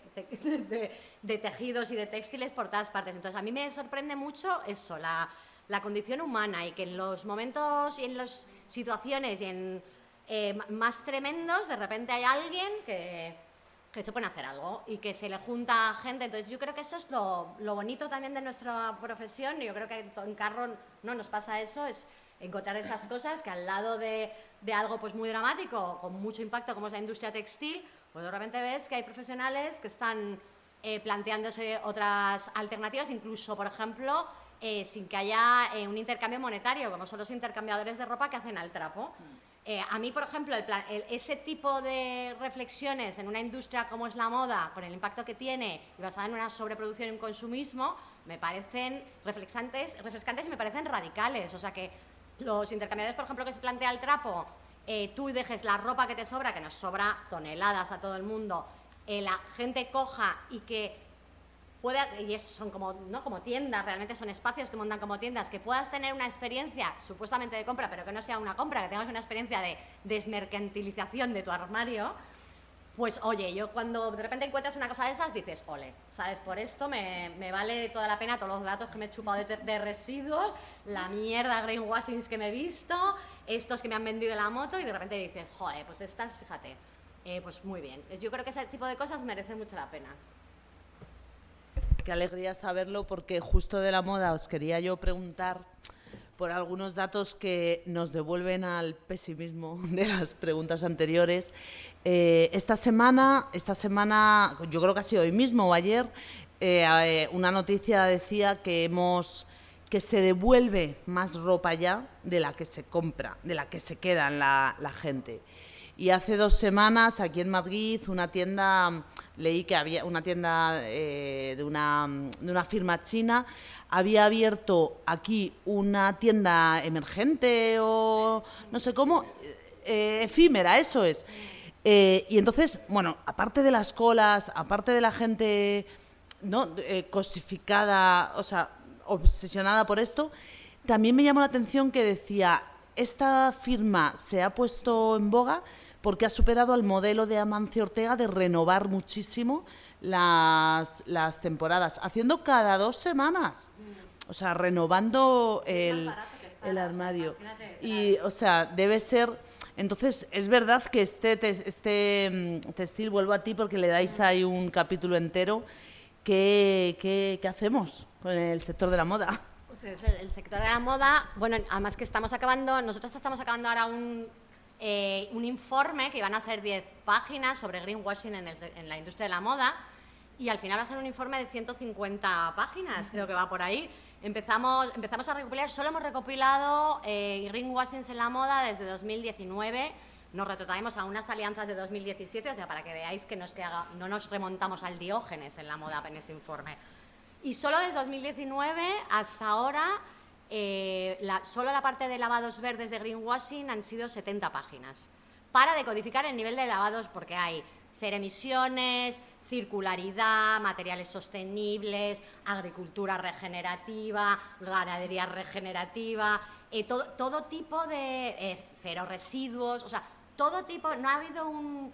de, tejidos y de textiles por todas partes. Entonces, a mí me sorprende mucho eso, la, la condición humana y que en los momentos y en las situaciones y en eh, más tremendos, de repente hay alguien que, que, se pone a hacer algo y que se le junta gente. Entonces yo creo que eso es lo, lo bonito también de nuestra profesión. Yo creo que en Carro no nos pasa eso, es encontrar esas cosas que al lado de, de algo pues muy dramático, con mucho impacto como es la industria textil, pues de repente ves que hay profesionales que están eh, planteándose otras alternativas, incluso, por ejemplo, eh, sin que haya eh, un intercambio monetario, como son los intercambiadores de ropa que hacen al trapo. Eh, a mí, por ejemplo, ese tipo de reflexiones en una industria como es la moda, con el impacto que tiene y basada en una sobreproducción y un consumismo, me parecen refrescantes, refrescantes y me parecen radicales. O sea que los intercambiadores, por ejemplo, que se plantea el trapo, tú dejes la ropa que te sobra, que nos sobra toneladas a todo el mundo, la gente coja y que puede, y son como, ¿no? como tiendas, realmente son espacios que montan como tiendas, que puedas tener una experiencia supuestamente de compra, pero que no sea una compra, que tengas una experiencia de desmercantilización de tu armario, pues oye, yo cuando de repente encuentras una cosa de esas, dices, ole, ¿sabes? Por esto me, vale toda la pena todos los datos que me he chupado de, residuos, la mierda greenwashings que me he visto, estos que me han vendido la moto, y de repente dices, joder, pues estas, fíjate, eh, pues muy bien. Yo creo que ese tipo de cosas merecen mucho la pena. Qué alegría saberlo porque justo de la moda os quería yo preguntar por algunos datos que nos devuelven al pesimismo de las preguntas anteriores. Eh, esta semana, esta semana, yo creo que ha sido hoy mismo o ayer, eh, eh, una noticia decía que hemos que se devuelve más ropa ya de la que se compra, de la que se queda la, la gente. Y hace dos semanas, aquí en Madrid, una tienda, leí que había una tienda eh, de, una, de una firma china, había abierto aquí una tienda emergente o no sé cómo, eh, efímera, eso es. Eh, y entonces, bueno, aparte de las colas, aparte de la gente ¿no? Eh, cosificada, o sea, obsesionada por esto, también me llamó la atención que decía, esta firma se ha puesto en boga porque ha superado al modelo de Amancio Ortega de renovar muchísimo las, las temporadas, haciendo cada dos semanas. O sea, renovando el, el armario. Y, o sea, debe ser entonces, es verdad que este, este mm, textil, vuelvo a ti porque le dais ahí un capítulo entero, ¿qué, qué, hacemos con el sector de la moda? Pues el sector de la moda, bueno, además que estamos acabando, nosotros estamos acabando ahora un, eh, un informe que iban a ser 10 páginas sobre greenwashing en, la industria de la moda y al final va a ser un informe de 150 páginas, creo que va por ahí. Empezamos, empezamos a recopilar, solo hemos recopilado eh, greenwashing en la moda desde 2019. Nos retrotraemos a unas alianzas de 2017, o sea, para que veáis que no nos remontamos al diógenes en la moda en este informe. Y solo desde 2019 hasta ahora, eh, solo la parte de lavados verdes de greenwashing han sido 70 páginas. Para decodificar el nivel de lavados, porque hay cero emisiones, circularidad, materiales sostenibles, agricultura regenerativa, ganadería regenerativa, eh, todo, tipo de eh, cero residuos, o sea, todo tipo, no ha habido un,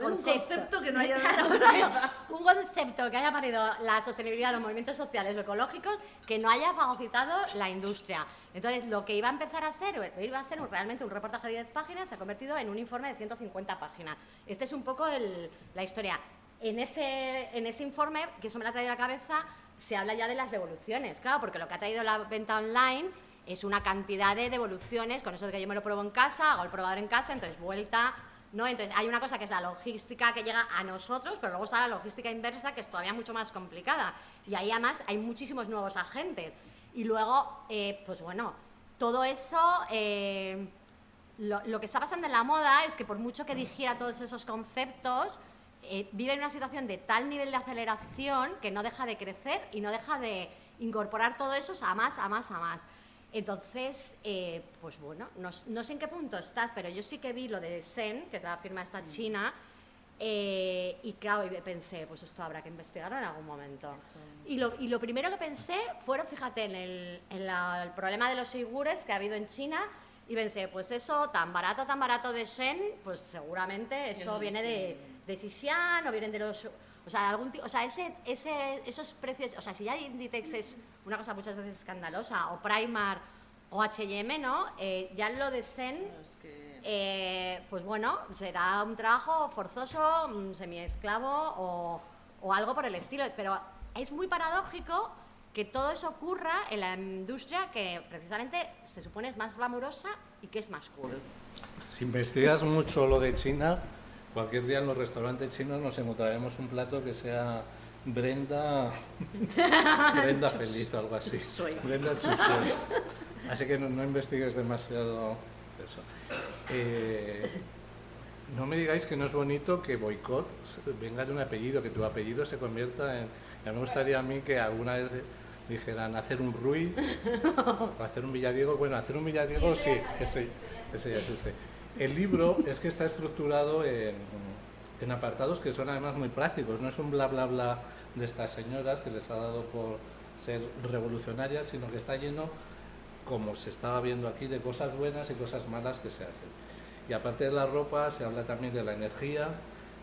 concepto, que no haya un concepto que haya parido la sostenibilidad de los movimientos sociales o ecológicos que no haya fagocitado la industria. Entonces, lo que iba a empezar a ser, iba a ser realmente un reportaje de 10 páginas, se ha convertido en un informe de 150 páginas. Esta es un poco la historia en ese, en ese informe, que eso me lo ha traído a la cabeza, se habla ya de las devoluciones, claro, porque lo que ha traído la venta online es una cantidad de devoluciones, con eso de que yo me lo pruebo en casa, hago el probador en casa, entonces vuelta, ¿no? Entonces hay una cosa que es la logística que llega a nosotros, pero luego está la logística inversa que es todavía mucho más complicada. Y ahí además hay muchísimos nuevos agentes. Y luego, eh, pues bueno, todo eso... Eh, lo, que está pasando en la moda es que por mucho que digiera todos esos conceptos, eh, vive en una situación de tal nivel de aceleración que no deja de crecer y no deja de incorporar todo eso a más, a más, a más. Entonces, eh, pues bueno, no, sé en qué punto estás, pero yo sí que vi lo de Sen, que es la firma esta mm. china, eh, y claro, pensé, pues esto habrá que investigarlo en algún momento. Y lo, y lo primero que pensé fueron, fíjate, en, el, en el problema de los uigures que ha habido en China, y pensé, pues eso, tan barato, tan barato de Shen, pues seguramente eso viene de, de Xi'an o vienen de los... O sea, algún o sea ese, ese, esos precios... O sea, si ya Inditex es una cosa muchas veces escandalosa, o Primark o H&M, ¿no? Eh, ya lo de Shen, eh, pues bueno, será un trabajo forzoso, semi-esclavo o, o algo por el estilo. Pero es muy paradójico que todo eso ocurra en la industria que precisamente se supone es más glamurosa y que es más cool. Si investigas mucho lo de China, cualquier día en los restaurantes chinos nos encontraremos un plato que sea Brenda, Brenda feliz o algo así. Brenda Chusos. Así que no, investigues demasiado eso. Eh, no me digáis que no es bonito que boicot venga de un apellido, que tu apellido se convierta en... Ya me gustaría a mí que alguna vez dijeran hacer un Ruiz o hacer un Villadiego. Bueno, hacer un Villadiego sí, ese, ese, ya existe. El libro es que está estructurado en, en, apartados que son además muy prácticos. No es un bla bla bla de estas señoras que les ha dado por ser revolucionarias, sino que está lleno, como se estaba viendo aquí, de cosas buenas y cosas malas que se hacen. Y aparte de la ropa, se habla también de la energía,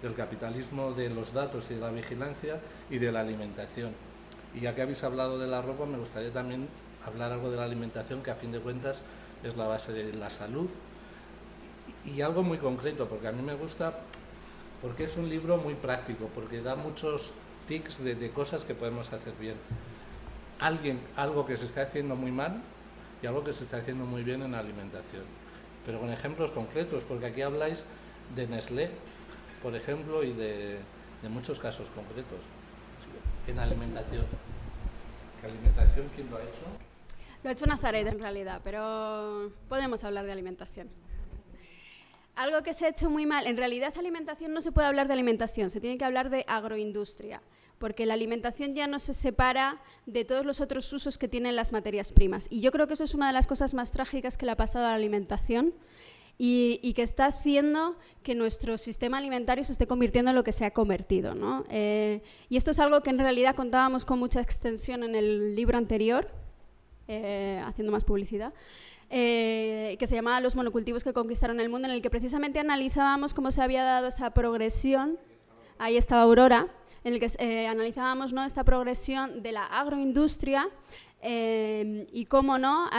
del capitalismo, de los datos y de la vigilancia y de la alimentación y ya que habéis hablado de la ropa, me gustaría también hablar algo de la alimentación, que a fin de cuentas es la base de la salud. Y, algo muy concreto, porque a mí me gusta, porque es un libro muy práctico, porque da muchos tics de, cosas que podemos hacer bien. Alguien, algo que se está haciendo muy mal y algo que se está haciendo muy bien en alimentación. Pero con ejemplos concretos, porque aquí habláis de Nestlé, por ejemplo, y de, de muchos casos concretos en alimentación. ¿Qué alimentación quién lo ha hecho? Lo ha hecho Nazaret en realidad, pero podemos hablar de alimentación. Algo que se ha hecho muy mal, en realidad alimentación no se puede hablar de alimentación, se tiene que hablar de agroindustria, porque la alimentación ya no se separa de todos los otros usos que tienen las materias primas. Y yo creo que eso es una de las cosas más trágicas que le ha pasado a la alimentación y, que está haciendo que nuestro sistema alimentario se esté convirtiendo en lo que se ha convertido. ¿no? Eh, y esto es algo que en realidad contábamos con mucha extensión en el libro anterior, eh, haciendo más publicidad. Eh, que se llamaba Los monocultivos que conquistaron el mundo, en el que precisamente analizábamos cómo se había dado esa progresión. Ahí estaba Aurora, en el que analizábamos ¿no? esta progresión de la agroindustria y cómo no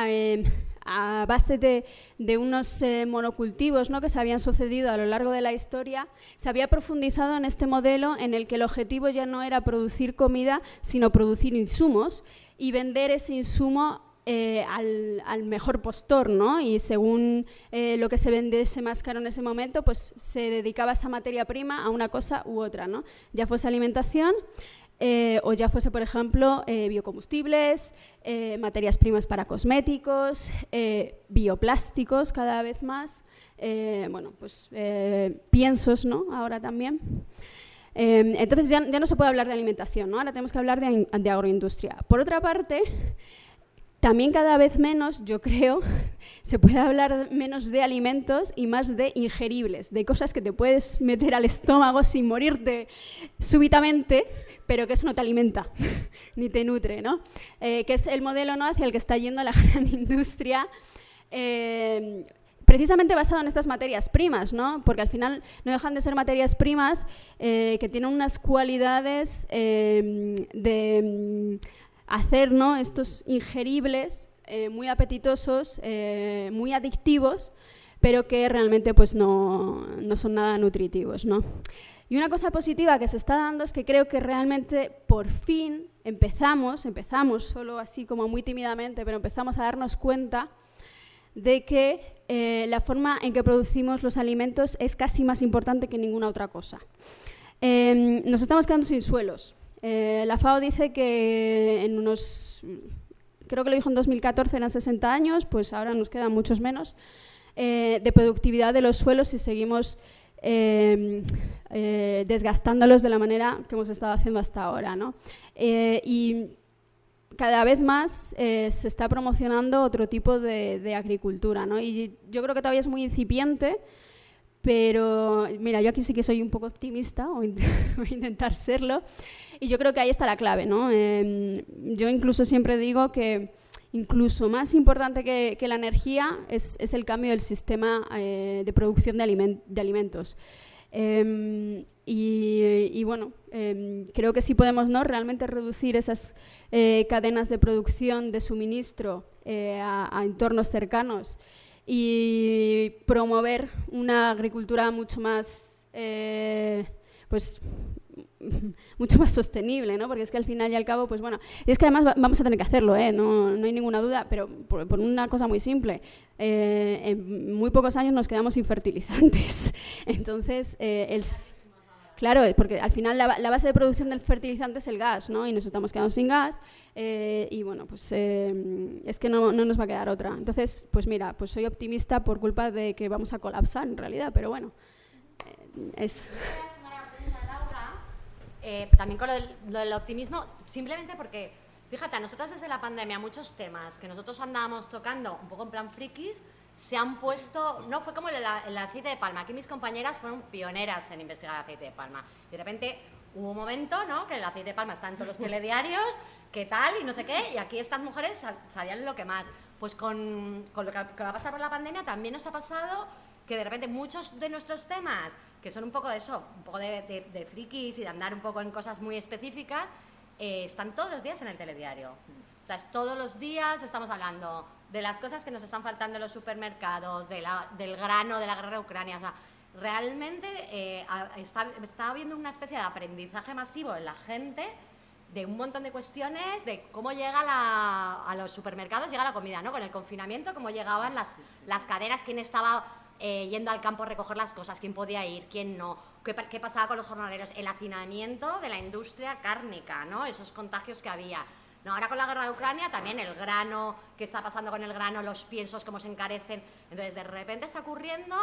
a base de, unos eh, monocultivos ¿no? que se habían sucedido a lo largo de la historia, se había profundizado en este modelo en el que el objetivo ya no era producir comida, sino producir insumos y vender ese insumo eh, al, mejor postor, ¿no? Y según eh, lo que se vendiese más caro en ese momento, pues se dedicaba esa materia prima a una cosa u otra, ¿no? Ya fuese alimentación, eh, o ya fuese, por ejemplo, eh, biocombustibles, eh, materias primas para cosméticos, bioplásticos cada vez más, bueno, pues piensos, ¿no? Ahora también. entonces ya, no se puede hablar de alimentación, ¿no? Ahora tenemos que hablar de, de agroindustria. Por otra parte, también cada vez menos, yo creo, se puede hablar menos de alimentos y más de ingeribles, de cosas que te puedes meter al estómago sin morirte súbitamente, pero que eso no te alimenta ni te nutre, ¿no? Eh, que es el modelo ¿no? hacia el que está yendo la gran industria. Eh, precisamente basado en estas materias primas, ¿no? porque al final no dejan de ser materias primas eh, que tienen unas cualidades de hacer ¿no? estos ingeribles eh, muy apetitosos, eh, muy adictivos, pero que realmente pues, no, no, son nada nutritivos. ¿no? Y una cosa positiva que se está dando es que creo que realmente por fin empezamos, empezamos solo así como muy tímidamente, pero empezamos a darnos cuenta de que eh, la forma en que producimos los alimentos es casi más importante que ninguna otra cosa. Em, nos estamos quedando sin suelos. Eh, la FAO dice que en unos, creo que lo dijo en 2014, eran 60 años, pues ahora nos quedan muchos menos, eh, de productividad de los suelos si seguimos eh, desgastándolos de la manera que hemos estado haciendo hasta ahora. y cada vez más se está promocionando otro tipo de, de agricultura. ¿no? Y yo creo que todavía es muy incipiente, pero mira, yo aquí sí que soy un poco optimista, o voy a intentar serlo, y yo creo que ahí está la clave. ¿no? Em, yo incluso siempre digo que incluso más importante que, la energía es, el cambio del sistema eh, de producción de, alimentos. Em, y, bueno, em, creo que sí podemos ¿no? realmente reducir esas eh, cadenas de producción, de suministro eh, a entornos cercanos y promover una agricultura mucho más, eh, pues, mucho más sostenible, ¿no? Porque es que al final y al cabo, pues bueno, y es que además vamos a tener que hacerlo, ¿eh? no, no hay ninguna duda, pero por, una cosa muy simple, eh, en muy pocos años nos quedamos sin fertilizantes, entonces eh, el Claro, porque al final la, base de producción del fertilizante es el gas, ¿no? Y nos estamos quedando sin gas eh, y bueno, pues eh, es que no, nos va a quedar otra. Entonces, pues mira, pues soy optimista por culpa de que vamos a colapsar en realidad, pero bueno, eh, es... también con lo del, optimismo, simplemente porque, fíjate, a nosotras desde la pandemia muchos temas que nosotros andábamos tocando un poco en plan frikis, se han puesto, no fue como el, aceite de palma, aquí mis compañeras fueron pioneras en investigar el aceite de palma. De repente hubo un momento, ¿no? Que el aceite de palma está en todos los telediarios, qué tal y no sé qué, y aquí estas mujeres sabían lo que más. Pues con, con lo que, va a pasar por la pandemia también nos ha pasado que de repente muchos de nuestros temas, que son un poco de eso, un poco de, de, frikis y de andar un poco en cosas muy específicas, eh, están todos los días en el telediario. O sea, todos los días estamos hablando de las cosas que nos están faltando en los supermercados, del grano, de la guerra de Ucrania. Realmente eh, está, está habiendo una especie de aprendizaje masivo en la gente de un montón de cuestiones de cómo llega a los supermercados, llega la comida, ¿no? Con el confinamiento, cómo llegaban las, las cadenas, quién estaba eh, yendo al campo a recoger las cosas, quién podía ir, quién no, qué, qué, pasaba con los jornaleros, el hacinamiento de la industria cárnica, ¿no? Esos contagios que había. No, ahora con la guerra de Ucrania también el grano, qué está pasando con el grano, los piensos, cómo se encarecen. Entonces, de repente está ocurriendo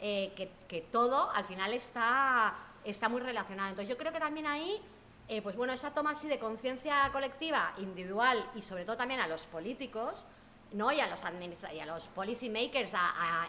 eh, que, que, todo al final está, está muy relacionado. Entonces yo creo que también ahí, eh, pues bueno, esa toma así de conciencia colectiva, individual y sobre todo también a los políticos, ¿no? y a los, y a los policy makers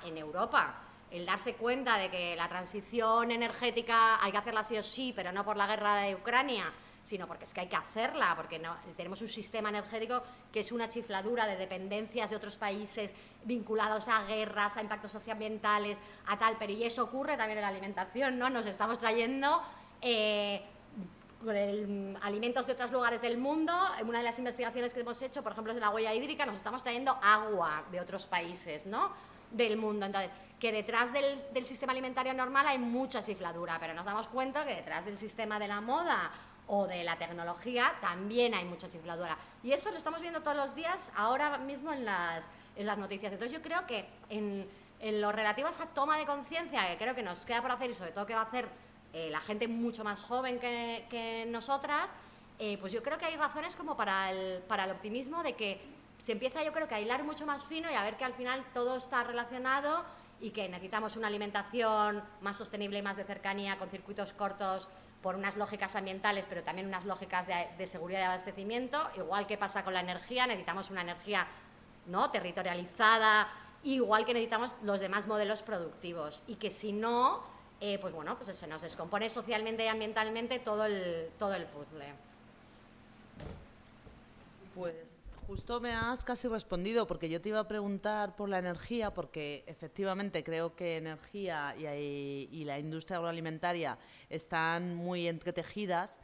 en Europa, el darse cuenta de que la transición energética hay que hacerla sí o sí, pero no por la guerra de Ucrania, sino porque es que hay que hacerla, porque no, tenemos un sistema energético que es una chifladura de dependencias de otros países vinculados a guerras, a impactos socioambientales, a tal, pero y eso ocurre también en la alimentación, ¿no? Nos estamos trayendo eh, alimentos de otros lugares del mundo. Una de las investigaciones que hemos hecho, por ejemplo, es de la huella hídrica, nos estamos trayendo agua de otros países, ¿no? Del mundo. Entonces, que detrás del, del sistema alimentario normal hay mucha chifladura, pero nos damos cuenta que detrás del sistema de la moda o de la tecnología, también hay mucha chifladura. Y eso lo estamos viendo todos los días, ahora mismo en las, en las noticias. Entonces yo creo que en, en lo relativo a esa toma de conciencia, que creo que nos queda por hacer y sobre todo que va a hacer eh, la gente mucho más joven que, que nosotras, eh, pues yo creo que hay razones como para el, para el optimismo de que se empieza yo creo que a hilar mucho más fino y a ver que al final todo está relacionado y que necesitamos una alimentación más sostenible y más de cercanía con circuitos cortos por unas lógicas ambientales, pero también unas lógicas de, seguridad de abastecimiento, igual que pasa con la energía, necesitamos una energía ¿no? territorializada, igual que necesitamos los demás modelos productivos, y que si no, eh, pues bueno, pues se nos descompone socialmente y ambientalmente todo el, todo el puzzle. Pues Justo me has casi respondido, porque yo te iba a preguntar por la energía, porque efectivamente creo que energía y, la industria agroalimentaria están muy entretejidas.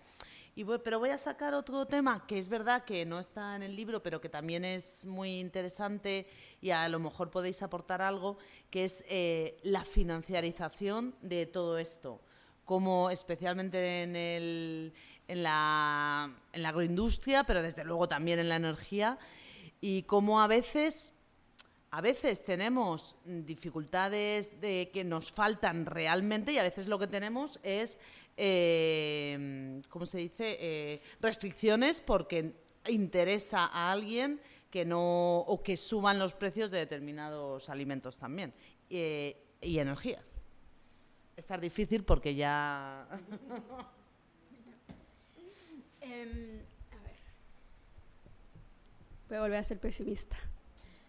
Y pero voy a sacar otro tema que es verdad que no está en el libro, pero que también es muy interesante y a lo mejor podéis aportar algo, que es eh, la financiarización de todo esto. Como especialmente en el, en la, en la agroindustria, pero desde luego también en la energía, y cómo a veces, a veces tenemos dificultades de que nos faltan realmente y a veces lo que tenemos es, eh, ¿cómo se dice?, eh, restricciones porque interesa a alguien que no o que suban los precios de determinados alimentos también eh, y energías. Estar difícil porque ya Em, a ver. Voy a volver a ser pesimista.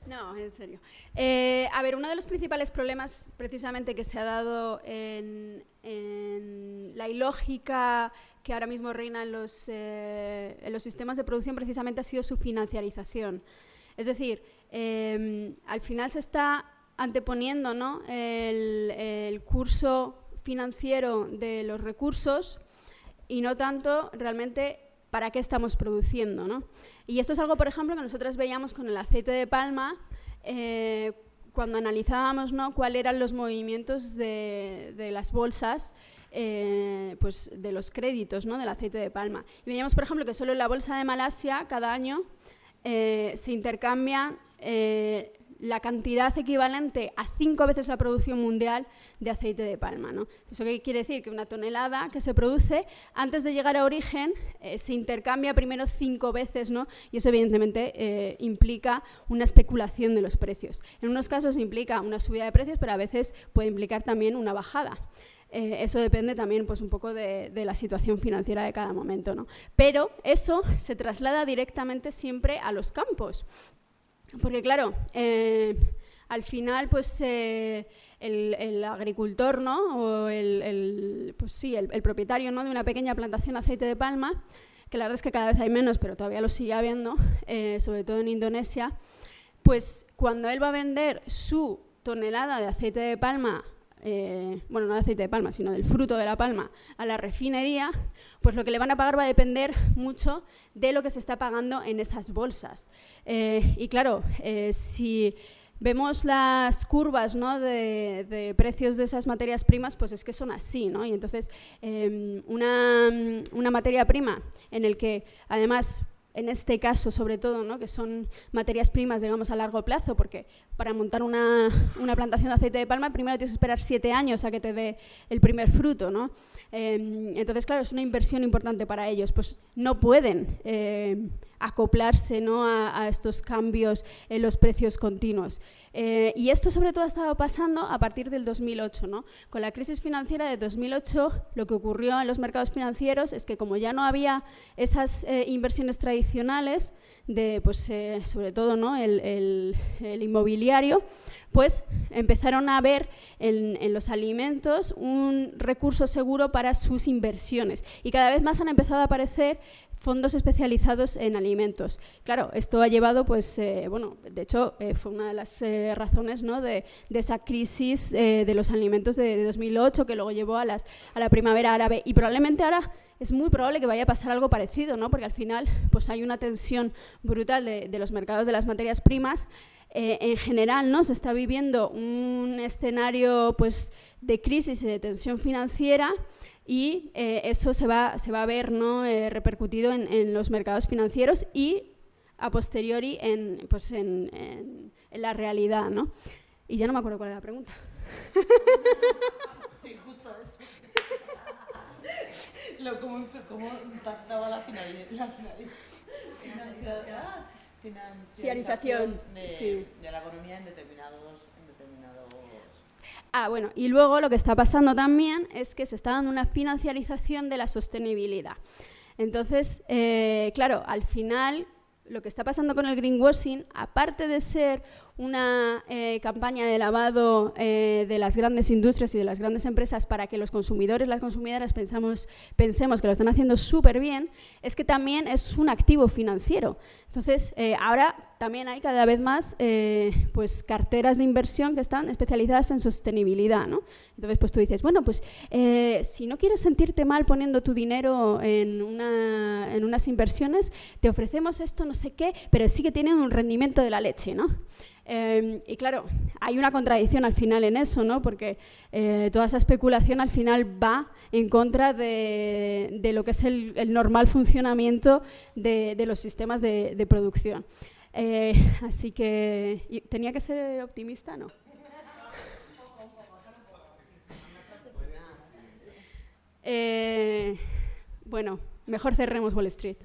No, en serio. Eh, a ver, uno de los principales problemas precisamente que se ha dado en, la ilógica que ahora mismo reina en los, eh, en los sistemas de producción precisamente ha sido su financiarización. Es decir, em, al final se está anteponiendo ¿no? el, el curso financiero de los recursos y no tanto realmente para qué estamos produciendo. ¿no? Y esto es algo, por ejemplo, que nosotros veíamos con el aceite de palma eh, cuando analizábamos ¿no? cuáles eran los movimientos de, las bolsas eh, pues de los créditos ¿no? del aceite de palma. Y veíamos, por ejemplo, que solo en la bolsa de Malasia cada año eh, se intercambian la cantidad equivalente a cinco veces la producción mundial de aceite de palma. ¿no? ¿Eso qué quiere decir? Que una tonelada que se produce, antes de llegar a origen, eh, se intercambia primero cinco veces, ¿no? y eso evidentemente eh, implica una especulación de los precios. En unos casos implica una subida de precios, pero a veces puede implicar también una bajada. Eh, eso depende también pues, un poco de, de, la situación financiera de cada momento. ¿no? Pero eso se traslada directamente siempre a los campos. Porque claro, eh, al final, pues eh, el, agricultor, ¿no? O el, pues sí, el, propietario ¿no? de una pequeña plantación de aceite de palma, que la verdad es que cada vez hay menos, pero todavía lo sigue habiendo, eh, sobre todo en Indonesia, pues cuando él va a vender su tonelada de aceite de palma eh, bueno, no de aceite de palma, sino del fruto de la palma, a la refinería, pues lo que le van a pagar va a depender mucho de lo que se está pagando en esas bolsas. Eh, y claro, eh, si vemos las curvas ¿no? de, precios de esas materias primas, pues es que son así, ¿no? Y entonces, em, una, una materia prima en el que además en este caso sobre todo, ¿no? que son materias primas, digamos, a largo plazo, porque para montar una, plantación de aceite de palma primero tienes que esperar siete años a que te dé el primer fruto. ¿no? Em, entonces, claro, es una inversión importante para ellos. Pues no pueden eh, acoplarse ¿no? a, estos cambios en los precios continuos. Eh, y esto sobre todo ha estado pasando a partir del 2008. ¿no? Con la crisis financiera de 2008, lo que ocurrió en los mercados financieros es que como ya no había esas eh, inversiones tradicionales, de, pues, eh, sobre todo ¿no? el, el inmobiliario, pues empezaron a ver en, los alimentos un recurso seguro para sus inversiones. Y cada vez más han empezado a aparecer fondos especializados en alimentos. Claro, esto ha llevado, pues, eh, bueno, de hecho, eh, fue una de las eh, razones ¿no? de, esa crisis de los alimentos de, 2008 que luego llevó a, las, a la primavera árabe. Y probablemente ahora es muy probable que vaya a pasar algo parecido, ¿no? porque al final pues, hay una tensión brutal de, de los mercados de las materias primas eh, en general ¿no? se está viviendo un escenario pues, de crisis y de tensión financiera y eh, eso se va, se va a ver ¿no? Eh, repercutido en, los mercados financieros y a posteriori en, pues en, en, la realidad. ¿no? Y ya no me acuerdo cuál era la pregunta. Sí, justo eso. Lo, ¿cómo, ¿Cómo impactaba la finalidad? La finalidad financiarización de, la economía en determinados, Ah, bueno, y luego lo que está pasando también es que se está dando una financiarización de la sostenibilidad. Entonces, eh, claro, al final lo que está pasando con el greenwashing, aparte de ser una eh, campaña de lavado eh, de las grandes industrias y de las grandes empresas para que los consumidores, las consumidoras pensamos, pensemos que lo están haciendo súper bien, es que también es un activo financiero. Entonces, eh, ahora también hay cada vez más pues, carteras de inversión que están especializadas en sostenibilidad. ¿no? Entonces, pues tú dices, bueno, pues si no quieres sentirte mal poniendo tu dinero en, una, en unas inversiones, te ofrecemos esto, no sé qué, pero sí que tiene un rendimiento de la leche. ¿no? Em, y claro, hay una contradicción al final en eso, ¿no? porque eh, toda esa especulación al final va en contra de, lo que es el, normal funcionamiento de, los sistemas de, producción. Eh, así que, ¿tenía que ser optimista? No. Eh, bueno, mejor cerremos Wall Street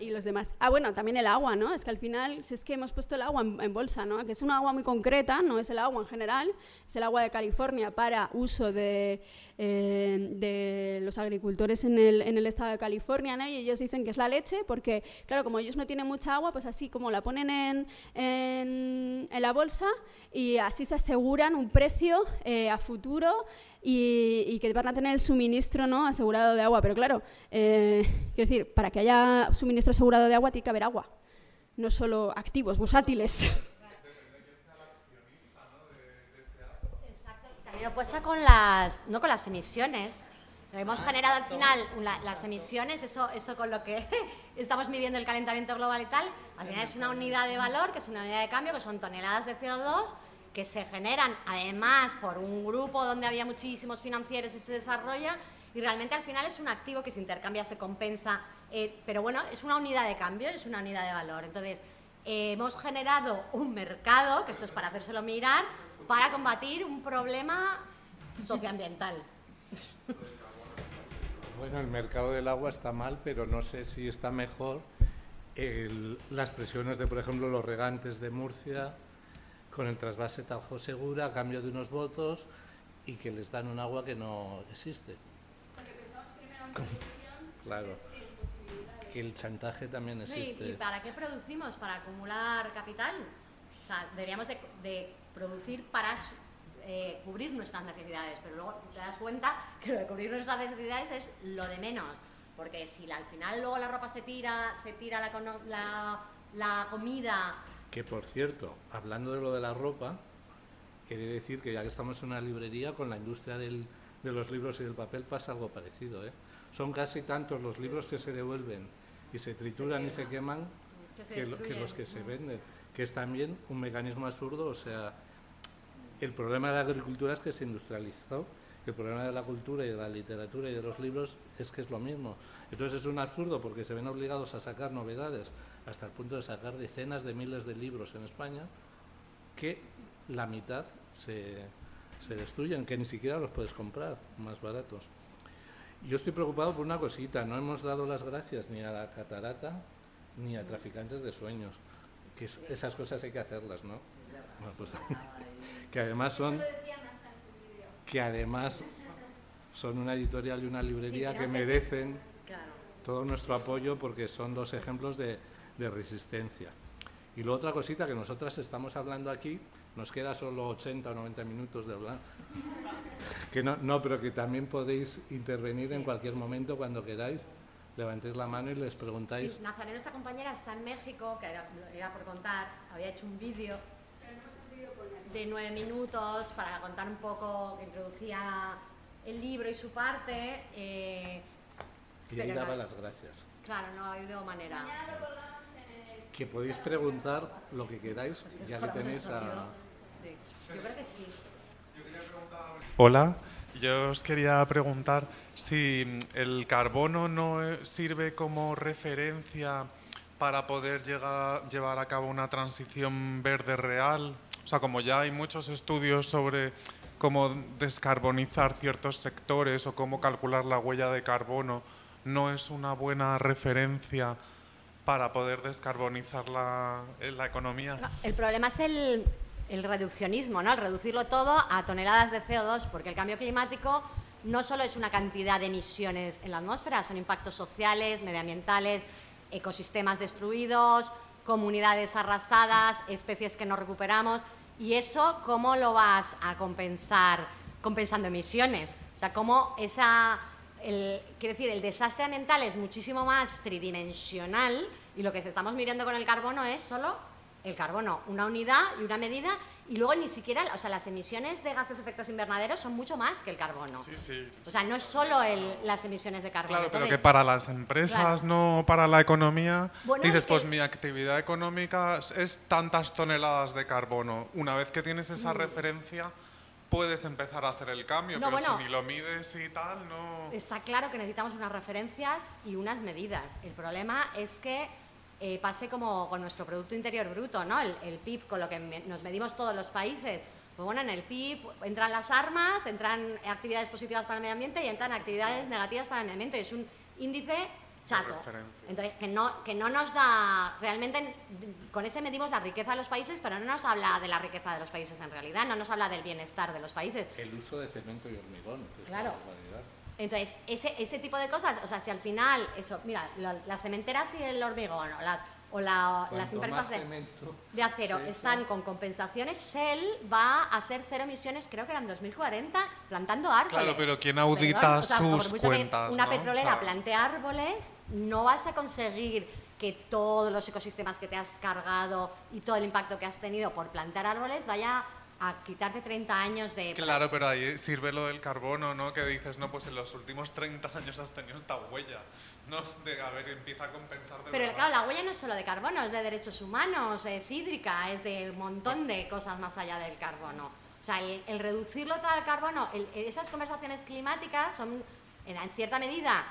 y los demás. Ah, bueno, también el agua, ¿no? Es que al final, si es que hemos puesto el agua en, bolsa, ¿no? Que es un agua muy concreta, no es el agua en general, es el agua de California para uso de, eh, de los agricultores en el, en el estado de California, ¿no? Y ellos dicen que es la leche porque, claro, como ellos no tienen mucha agua, pues así como la ponen en, en, la bolsa y así se aseguran un precio eh, a futuro y, que van a tener el suministro ¿no? asegurado de agua. Pero claro, eh, quiero decir, para que haya suministro asegurado de agua tiene que haber agua, no solo activos, bursátiles. Exacto, y también pasa con las, no con las emisiones. Hemos generado al final las emisiones, eso, eso con lo que estamos midiendo el calentamiento global y tal, al final es una unidad de valor, que es una unidad de cambio, que son toneladas de CO2, que se generan además por un grupo donde había muchísimos financieros y se desarrolla, y realmente al final es un activo que se intercambia, se compensa, eh, pero bueno, es una unidad de cambio, es una unidad de valor. Entonces, eh, hemos generado un mercado, que esto es para hacérselo mirar, para combatir un problema socioambiental. Bueno, el mercado del agua está mal, pero no sé si está mejor las presiones de, por ejemplo, los regantes de Murcia con el trasvase Tajo Segura a cambio de unos votos y que les dan un agua que no existe. claro. Que el chantaje también existe. ¿Y para qué producimos? ¿Para acumular capital? O sea, deberíamos de, producir para eh, cubrir nuestras necesidades, pero luego te das cuenta que lo de cubrir nuestras necesidades es lo de menos, porque si al final luego la ropa se tira, se tira la, la, la comida que por cierto, hablando de lo de la ropa, he de decir que ya que estamos en una librería, con la industria del, de los libros y del papel pasa algo parecido. ¿eh? Son casi tantos los libros que se devuelven y se trituran y se queman que, los que se venden, que es también un mecanismo absurdo. O sea, el problema de la agricultura es que se industrializó, el problema de la cultura y de la literatura y de los libros es que es lo mismo. Entonces es un absurdo porque se ven obligados a sacar novedades hasta el punto de sacar decenas de miles de libros en España que la mitad se, se destruyen, que ni siquiera los puedes comprar más baratos. Yo estoy preocupado por una cosita, no hemos dado las gracias ni a la catarata ni a traficantes de sueños. Que esas cosas hay que hacerlas, ¿no? Pues, que además son que además son una editorial y una librería que merecen todo nuestro apoyo porque son dos ejemplos de, de resistencia. Y luego otra cosita que nosotras estamos hablando aquí, nos queda solo 80 o 90 minutos de hablar. que no, no, pero que también podéis intervenir en cualquier momento cuando queráis. Levantéis la mano y les preguntáis. Sí, Nazareno, esta compañera, está en México, que era, era por contar, había hecho un vídeo de nueve minutos para contar un poco, que introducía el libro y su parte. Eh, y ahí daba las gracias. Claro, no ha habido manera. Que podéis preguntar lo que queráis, ya que tenéis a... Yo creo que sí. Hola, yo os quería preguntar si el carbono no sirve como referencia para poder llegar, llevar a cabo una transición verde real. O sea, como ya hay muchos estudios sobre cómo descarbonizar ciertos sectores o cómo calcular la huella de carbono, no es una buena referencia para poder descarbonizar la, la economía. el problema es el, el reduccionismo, ¿no? el reducirlo todo a toneladas de CO2, porque el cambio climático no solo es una cantidad de emisiones en la atmósfera, son impactos sociales, medioambientales, ecosistemas destruidos, comunidades arrastradas, especies que no recuperamos. ¿Y eso cómo lo vas a compensar compensando emisiones? O sea, cómo esa... El, quiero decir, el desastre ambiental es muchísimo más tridimensional y lo que estamos mirando con el carbono es solo el carbono, una unidad y una medida, y luego ni siquiera, o sea, las emisiones de gases de efectos invernaderos son mucho más que el carbono. Sí, sí. O sea, no es solo el, las emisiones de carbono. Claro, pero que para las empresas, no para la economía, dices, pues mi actividad económica es tantas toneladas de carbono. Una vez que tienes esa mm. referencia puedes empezar a hacer el cambio, pero si ni lo mides y tal, no... Está claro que necesitamos unas referencias y unas medidas. El problema es que eh, pase como con nuestro Producto Interior Bruto, ¿no? El, PIB con lo que nos medimos todos los países. Pues bueno, en el PIB entran las armas, entran actividades positivas para el medio ambiente y entran actividades negativas para el medio ambiente. Es un índice chato. Entonces, que no, que no nos da, realmente con ese medimos la riqueza de los países, pero no nos habla de la riqueza de los países en realidad, no nos habla del bienestar de los países. El uso de cemento y hormigón, que es claro. Entonces, ese, ese tipo de cosas, o sea, si al final, eso, mira, las cementeras y el hormigón, o, las, o las empresas de, acero están con compensaciones, Shell va a ser cero emisiones, creo que era en 2040, plantando árboles. Claro, pero ¿quién audita sus cuentas? una petrolera plante árboles, no vas a conseguir que todos los ecosistemas que te has cargado y todo el impacto que has tenido por plantar árboles vaya a quitarte 30 años de... Claro, pero ahí sirve lo del carbono, ¿no? Que dices, no, pues en los últimos 30 años has tenido esta huella, ¿no? De, a ver, empieza a compensar de Pero claro, la huella no es solo de carbono, es de derechos humanos, es hídrica, es de un montón de cosas más allá del carbono. O sea, el, reducirlo todo al carbono, esas conversaciones climáticas son, en, cierta medida,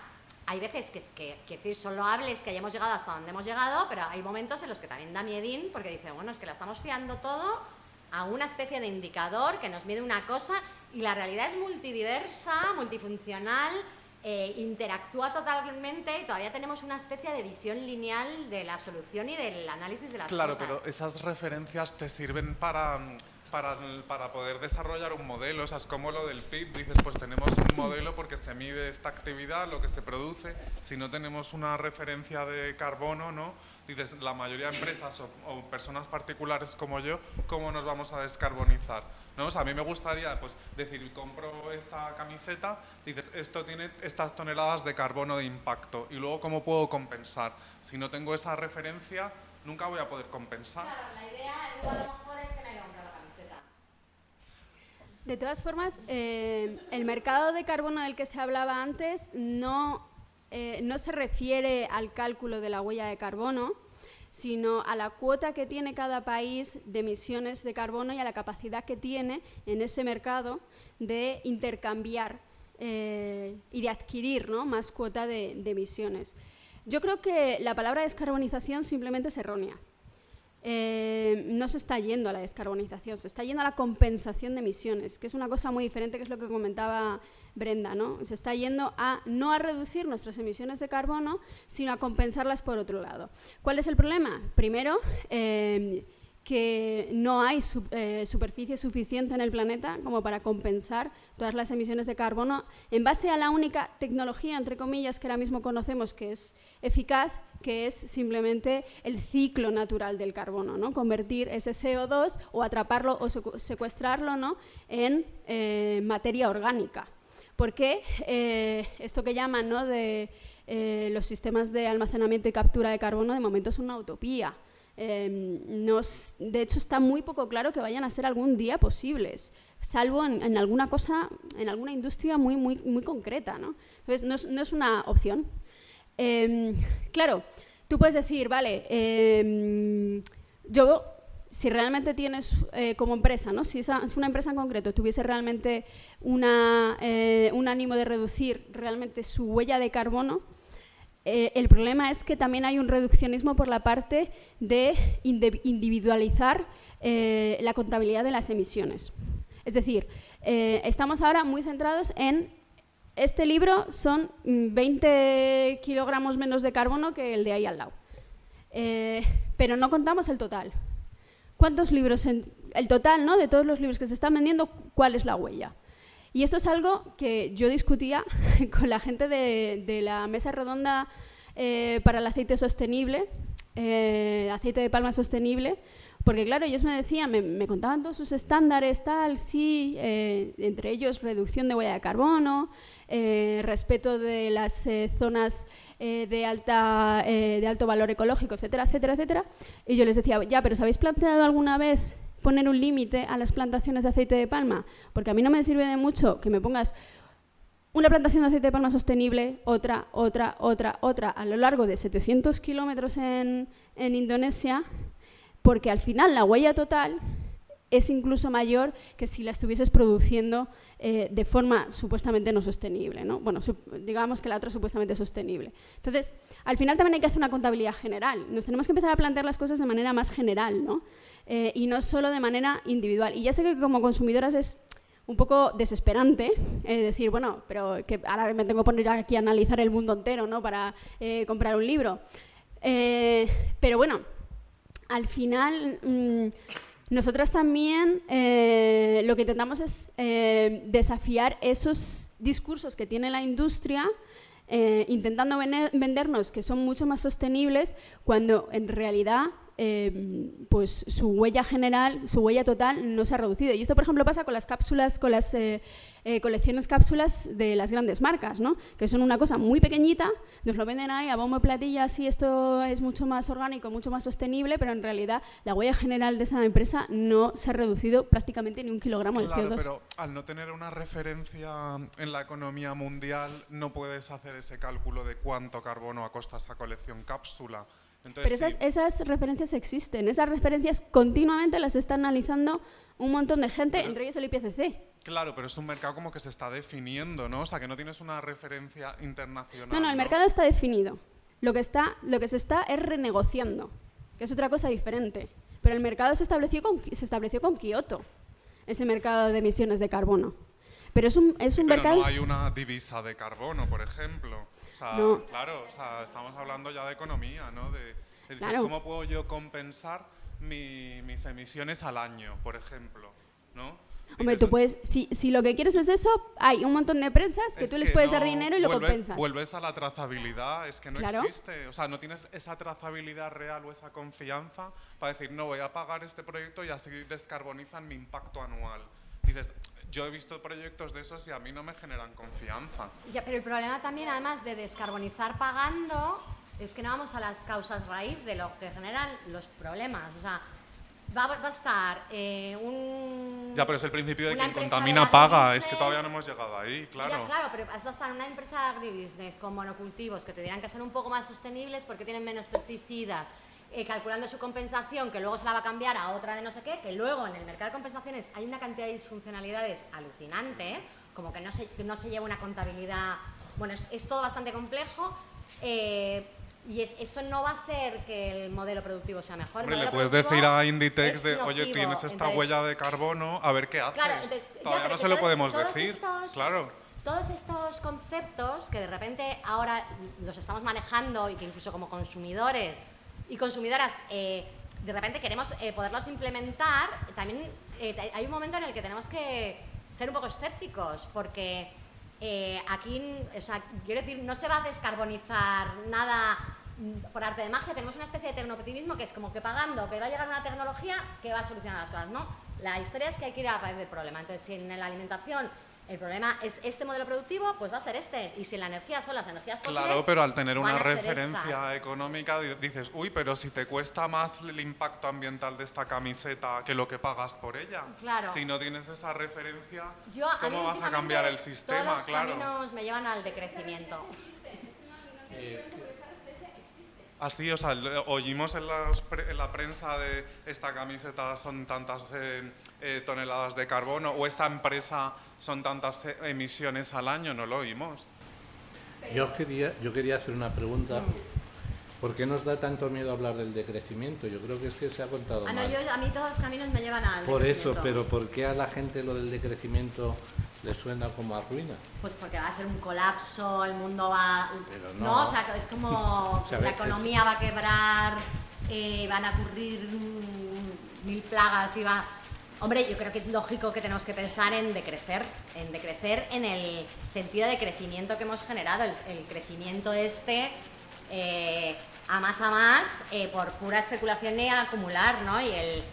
hay veces que, que, que decir, son loables que hayamos llegado hasta donde hemos llegado, pero hay momentos en los que también da miedín, porque dice, bueno, es que la estamos fiando todo a una especie de indicador que nos mide una cosa y la realidad es multidiversa, multifuncional, eh, interactúa totalmente y todavía tenemos una especie de visión lineal de la solución y del análisis de las cosas. Claro, pero esas referencias te sirven para para, para, poder desarrollar un modelo. O sea, es como lo del PIB. Dices, pues tenemos un modelo porque se mide esta actividad, lo que se produce. Si no tenemos una referencia de carbono, ¿no? Dices, la mayoría de empresas o, personas particulares como yo, ¿cómo nos vamos a descarbonizar? ¿No? O sea, a mí me gustaría pues, decir, compro esta camiseta, dices, esto tiene estas toneladas de carbono de impacto. Y luego, ¿cómo puedo compensar? Si no tengo esa referencia, nunca voy a poder compensar. Claro, la idea De todas formas, eh, el mercado de carbono del que se hablaba antes no, eh, no se refiere al cálculo de la huella de carbono, sino a la cuota que tiene cada país de emisiones de carbono y a la capacidad que tiene en ese mercado de intercambiar eh, y de adquirir ¿no? más cuota de emisiones. Yo creo que la palabra descarbonización simplemente es errónea. Eh, no se está yendo a la descarbonización, se está yendo a la compensación de emisiones, que es una cosa muy diferente, que es lo que comentaba Brenda, ¿no? Se está yendo a no a reducir nuestras emisiones de carbono, sino a compensarlas por otro lado. ¿Cuál es el problema? Primero, eh, que no hay eh, superficie suficiente en el planeta como para compensar todas las emisiones de carbono en base a la única tecnología, entre comillas, que ahora mismo conocemos que es eficaz, que es simplemente el ciclo natural del carbono, ¿no? convertir ese CO2 o atraparlo o secuestrarlo ¿no? en eh, materia orgánica. Porque eh, esto que llaman ¿no? de los sistemas de almacenamiento y captura de carbono de momento es una utopía. Em, de hecho, está muy poco claro que vayan a ser algún día posibles, salvo en, alguna cosa, en alguna industria muy, muy, muy concreta. ¿no? Entonces, no es, una opción. Em, claro, tú puedes decir, vale, em, yo, si realmente tienes eh, como empresa, ¿no? si es una empresa en concreto tuviese realmente una, eh, un ánimo de reducir realmente su huella de carbono, eh, el problema es que también hay un reduccionismo por la parte de individualizar eh, la contabilidad de las emisiones. Es decir, eh, estamos ahora muy centrados en este libro son 20 kilogramos menos de carbono que el de ahí al lado. pero no contamos el total. ¿Cuántos libros? el total ¿no? de todos los libros que se están vendiendo, ¿cuál es la huella? Y esto es algo que yo discutía con la gente de, la mesa redonda eh, para el aceite sostenible, eh, aceite de palma sostenible, porque claro, ellos me decían, me, contaban todos sus estándares, tal, sí, eh, entre ellos reducción de huella de carbono, respeto de las zonas de, alta, de alto valor ecológico, etcétera, etcétera, etcétera. Y yo les decía, ya, pero ¿os habéis planteado alguna vez poner un límite a las plantaciones de aceite de palma, porque a mí no me sirve de mucho que me pongas una plantación de aceite de palma sostenible, otra, otra, otra, otra, a lo largo de 700 kilómetros en, en Indonesia, porque al final la huella total es incluso mayor que si la estuvieses produciendo eh, de forma supuestamente no sostenible. ¿no? Bueno, digamos que la otra supuestamente sostenible. Entonces, al final también hay que hacer una contabilidad general. Nos tenemos que empezar a plantear las cosas de manera más general ¿no? Eh, y no solo de manera individual. Y ya sé que como consumidoras es un poco desesperante eh, decir, bueno, pero que ahora me tengo que poner aquí a analizar el mundo entero ¿no? para comprar un libro. pero bueno, al final... Mm, nosotras también eh, lo que intentamos es eh, desafiar esos discursos que tiene la industria, eh, intentando vendernos que son mucho más sostenibles, cuando en realidad Em, pues su huella general, su huella total no se ha reducido. Y esto, por ejemplo, pasa con las cápsulas, con las eh, eh, colecciones cápsulas de las grandes marcas, ¿no? que son una cosa muy pequeñita, nos lo venden ahí a bombo de platilla, así esto es mucho más orgánico, mucho más sostenible, pero en realidad la huella general de esa empresa no se ha reducido prácticamente ni un kilogramo de CO2. Pero al no tener una referencia en la economía mundial, no puedes hacer ese cálculo de cuánto carbono acosta esa colección cápsula. Pero esas, esas referencias existen, esas referencias continuamente las está analizando un montón de gente, entre ellos el IPCC. Claro, pero es un mercado como que se está definiendo, ¿no? O sea, que no tienes una referencia internacional. No, no, el mercado está definido. Lo que, está, lo que se está es renegociando, que es otra cosa diferente. Pero el mercado se estableció con, se estableció con Kioto, ese mercado de emisiones de carbono. Pero es un, es un mercado... no hay una divisa de carbono, por ejemplo. O sea, claro, o sea, estamos hablando ya de economía, ¿no? De, ¿Cómo puedo yo compensar mis emisiones al año, por ejemplo? ¿no? Hombre, tú puedes, si, si, lo que quieres es eso, hay un montón de empresas que tú les puedes dar dinero y lo compensas. Vuelves a la trazabilidad, es que no existe. O sea, no tienes esa trazabilidad real o esa confianza para decir, no, voy a pagar este proyecto y así descarbonizan mi impacto anual. Dices, yo he visto proyectos de esos y a mí no me generan confianza. Ya, pero el problema también, además de descarbonizar pagando, es que no vamos a las causas raíz de lo que generan los problemas. O sea, va, a estar eh, un... Ya, pero es el principio de quien contamina paga, es que todavía no hemos llegado ahí, claro. Ya, claro, pero va a estar una empresa de agribusiness con monocultivos que tendrían que ser un poco más sostenibles porque tienen menos pesticidas, eh, calculando su compensación, que luego se la va a cambiar a otra de no sé qué, que luego en el mercado de compensaciones hay una cantidad de disfuncionalidades alucinante, como que no se, no se lleva una contabilidad... Bueno, es, todo bastante complejo. Eh, y eso no va a hacer que el modelo productivo sea mejor. Hombre, le puedes decir a Inditex de, oye, tienes esta huella de carbono, a ver qué haces. Todavía no se lo podemos decir. claro. todos estos conceptos que de repente ahora los estamos manejando y que incluso como consumidores y consumidoras eh, de repente queremos eh, poderlos implementar, también eh, hay un momento en el que tenemos que ser un poco escépticos porque aquí, o sea, quiero decir, no se va a descarbonizar nada mm, por arte de magia, tenemos una especie de tecnoptimismo que es como que pagando que va a llegar una tecnología que va a solucionar las cosas, ¿no? La historia es que hay que ir a raíz del problema. Entonces, si en la alimentación el problema es este modelo productivo, pues va a ser este. Y si la energía son las energías fósiles. Claro, pero al tener una referencia económica dices, uy, pero si te cuesta más el impacto ambiental de esta camiseta que lo que pagas por ella. Claro. Si no tienes esa referencia, ¿cómo vas a cambiar el sistema? Todos los claro. caminos me llevan al decrecimiento. Así, o sea, oímos en, la prensa de esta camiseta son tantas eh, eh, toneladas de carbono o esta empresa son tantas eh, emisiones al año, no lo oímos. Yo quería, yo quería hacer una pregunta. ¿Por qué nos da tanto miedo hablar del decrecimiento? Yo creo que es que se ha contado ah, No, a mí todos los caminos me llevan al Por eso, pero ¿por qué a la gente lo del decrecimiento le suena como a ruina? Pues porque va a ser un colapso, el mundo va... Pero no. o sea, es como la economía va a quebrar, eh, van a ocurrir mil plagas y va... Hombre, yo creo que es lógico que tenemos que pensar en decrecer, en decrecer en el sentido de crecimiento que hemos generado, el, el crecimiento este eh, a más a más eh, por pura especulación y acumular, ¿no? Y el,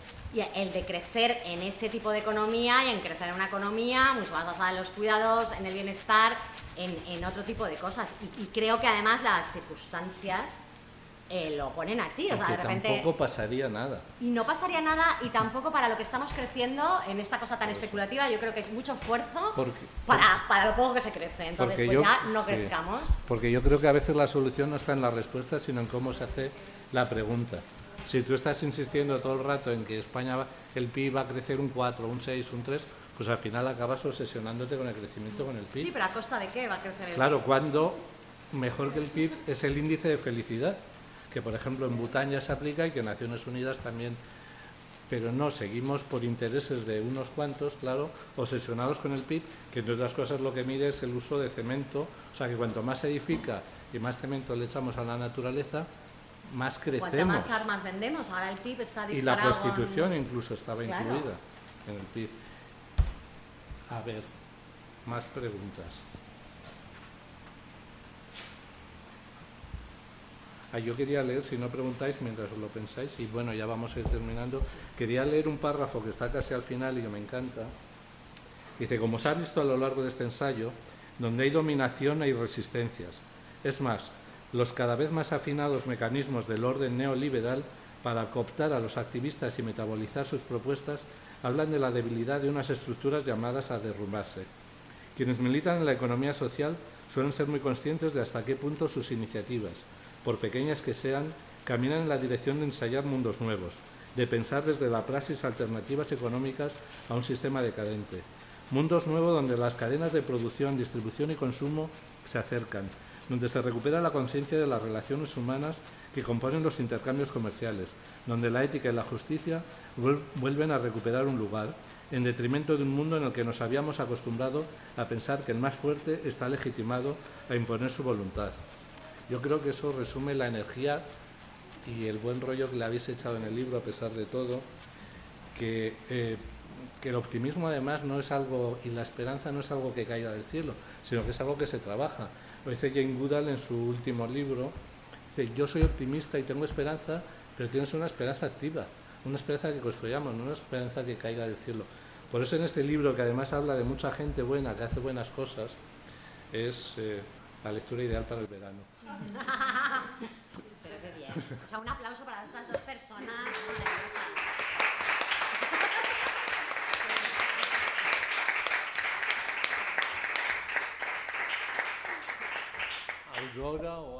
el de crecer en ese tipo de economía y en crecer en una economía mucho más basada en los cuidados, en el bienestar, en, otro tipo de cosas. y creo que además las circunstancias eh, lo ponen así. O sea, de repente. Tampoco pasaría nada. Y no pasaría nada, y tampoco para lo que estamos creciendo en esta cosa tan especulativa, yo creo que es mucho esfuerzo para, para, lo poco que se crece. Entonces, pues ya no crezcamos. Porque yo creo que a veces la solución no está en la respuesta, sino en cómo se hace la pregunta. Si tú estás insistiendo todo el rato en que España, va, el PIB va a crecer un 4, un 6, un 3, pues al final acabas obsesionándote con el crecimiento con el PIB. Sí, pero ¿a costa de qué va a crecer el claro, PIB? Claro, cuando mejor que el PIB es el índice de felicidad que por ejemplo en Bután ya se aplica y que en Naciones Unidas también, pero no, seguimos por intereses de unos cuantos, claro, obsesionados con el PIB, que entre otras cosas lo que mide es el uso de cemento, o sea que cuanto más se edifica y más cemento le echamos a la naturaleza, más crecemos. Cuanto más armas vendemos, ahora el PIB está disparado. Y la prostitución incluso estaba incluida en el PIB. A ver, más preguntas. Yo quería leer, si no preguntáis mientras lo pensáis, y bueno, ya vamos a ir terminando, quería leer un párrafo que está casi al final y que me encanta. Dice, como se ha visto a lo largo de este ensayo, donde hay dominación hay resistencias. Es más, los cada vez más afinados mecanismos del orden neoliberal para cooptar a los activistas y metabolizar sus propuestas hablan de la debilidad de unas estructuras llamadas a derrumbarse. Quienes militan en la economía social suelen ser muy conscientes de hasta qué punto sus iniciativas, por pequeñas que sean, caminan en la dirección de ensayar mundos nuevos, de pensar desde la praxis alternativas económicas a un sistema decadente. Mundos nuevos donde las cadenas de producción, distribución y consumo se acercan, donde se recupera la conciencia de las relaciones humanas que componen los intercambios comerciales, donde la ética y la justicia vuelven a recuperar un lugar, en detrimento de un mundo en el que nos habíamos acostumbrado a pensar que el más fuerte está legitimado a imponer su voluntad. Yo creo que eso resume la energía y el buen rollo que le habéis echado en el libro a pesar de todo, que, eh, que el optimismo además no es algo, y la esperanza no es algo que caiga del cielo, sino que es algo que se trabaja. Lo dice Jane Goodall en su último libro, dice, yo soy optimista y tengo esperanza, pero tienes una esperanza activa, una esperanza que construyamos, no una esperanza que caiga del cielo. Por eso en este libro, que además habla de mucha gente buena, que hace buenas cosas, es eh, la lectura ideal para el verano. Pero qué bien. O sea, un aplauso para estas dos personas Aurora o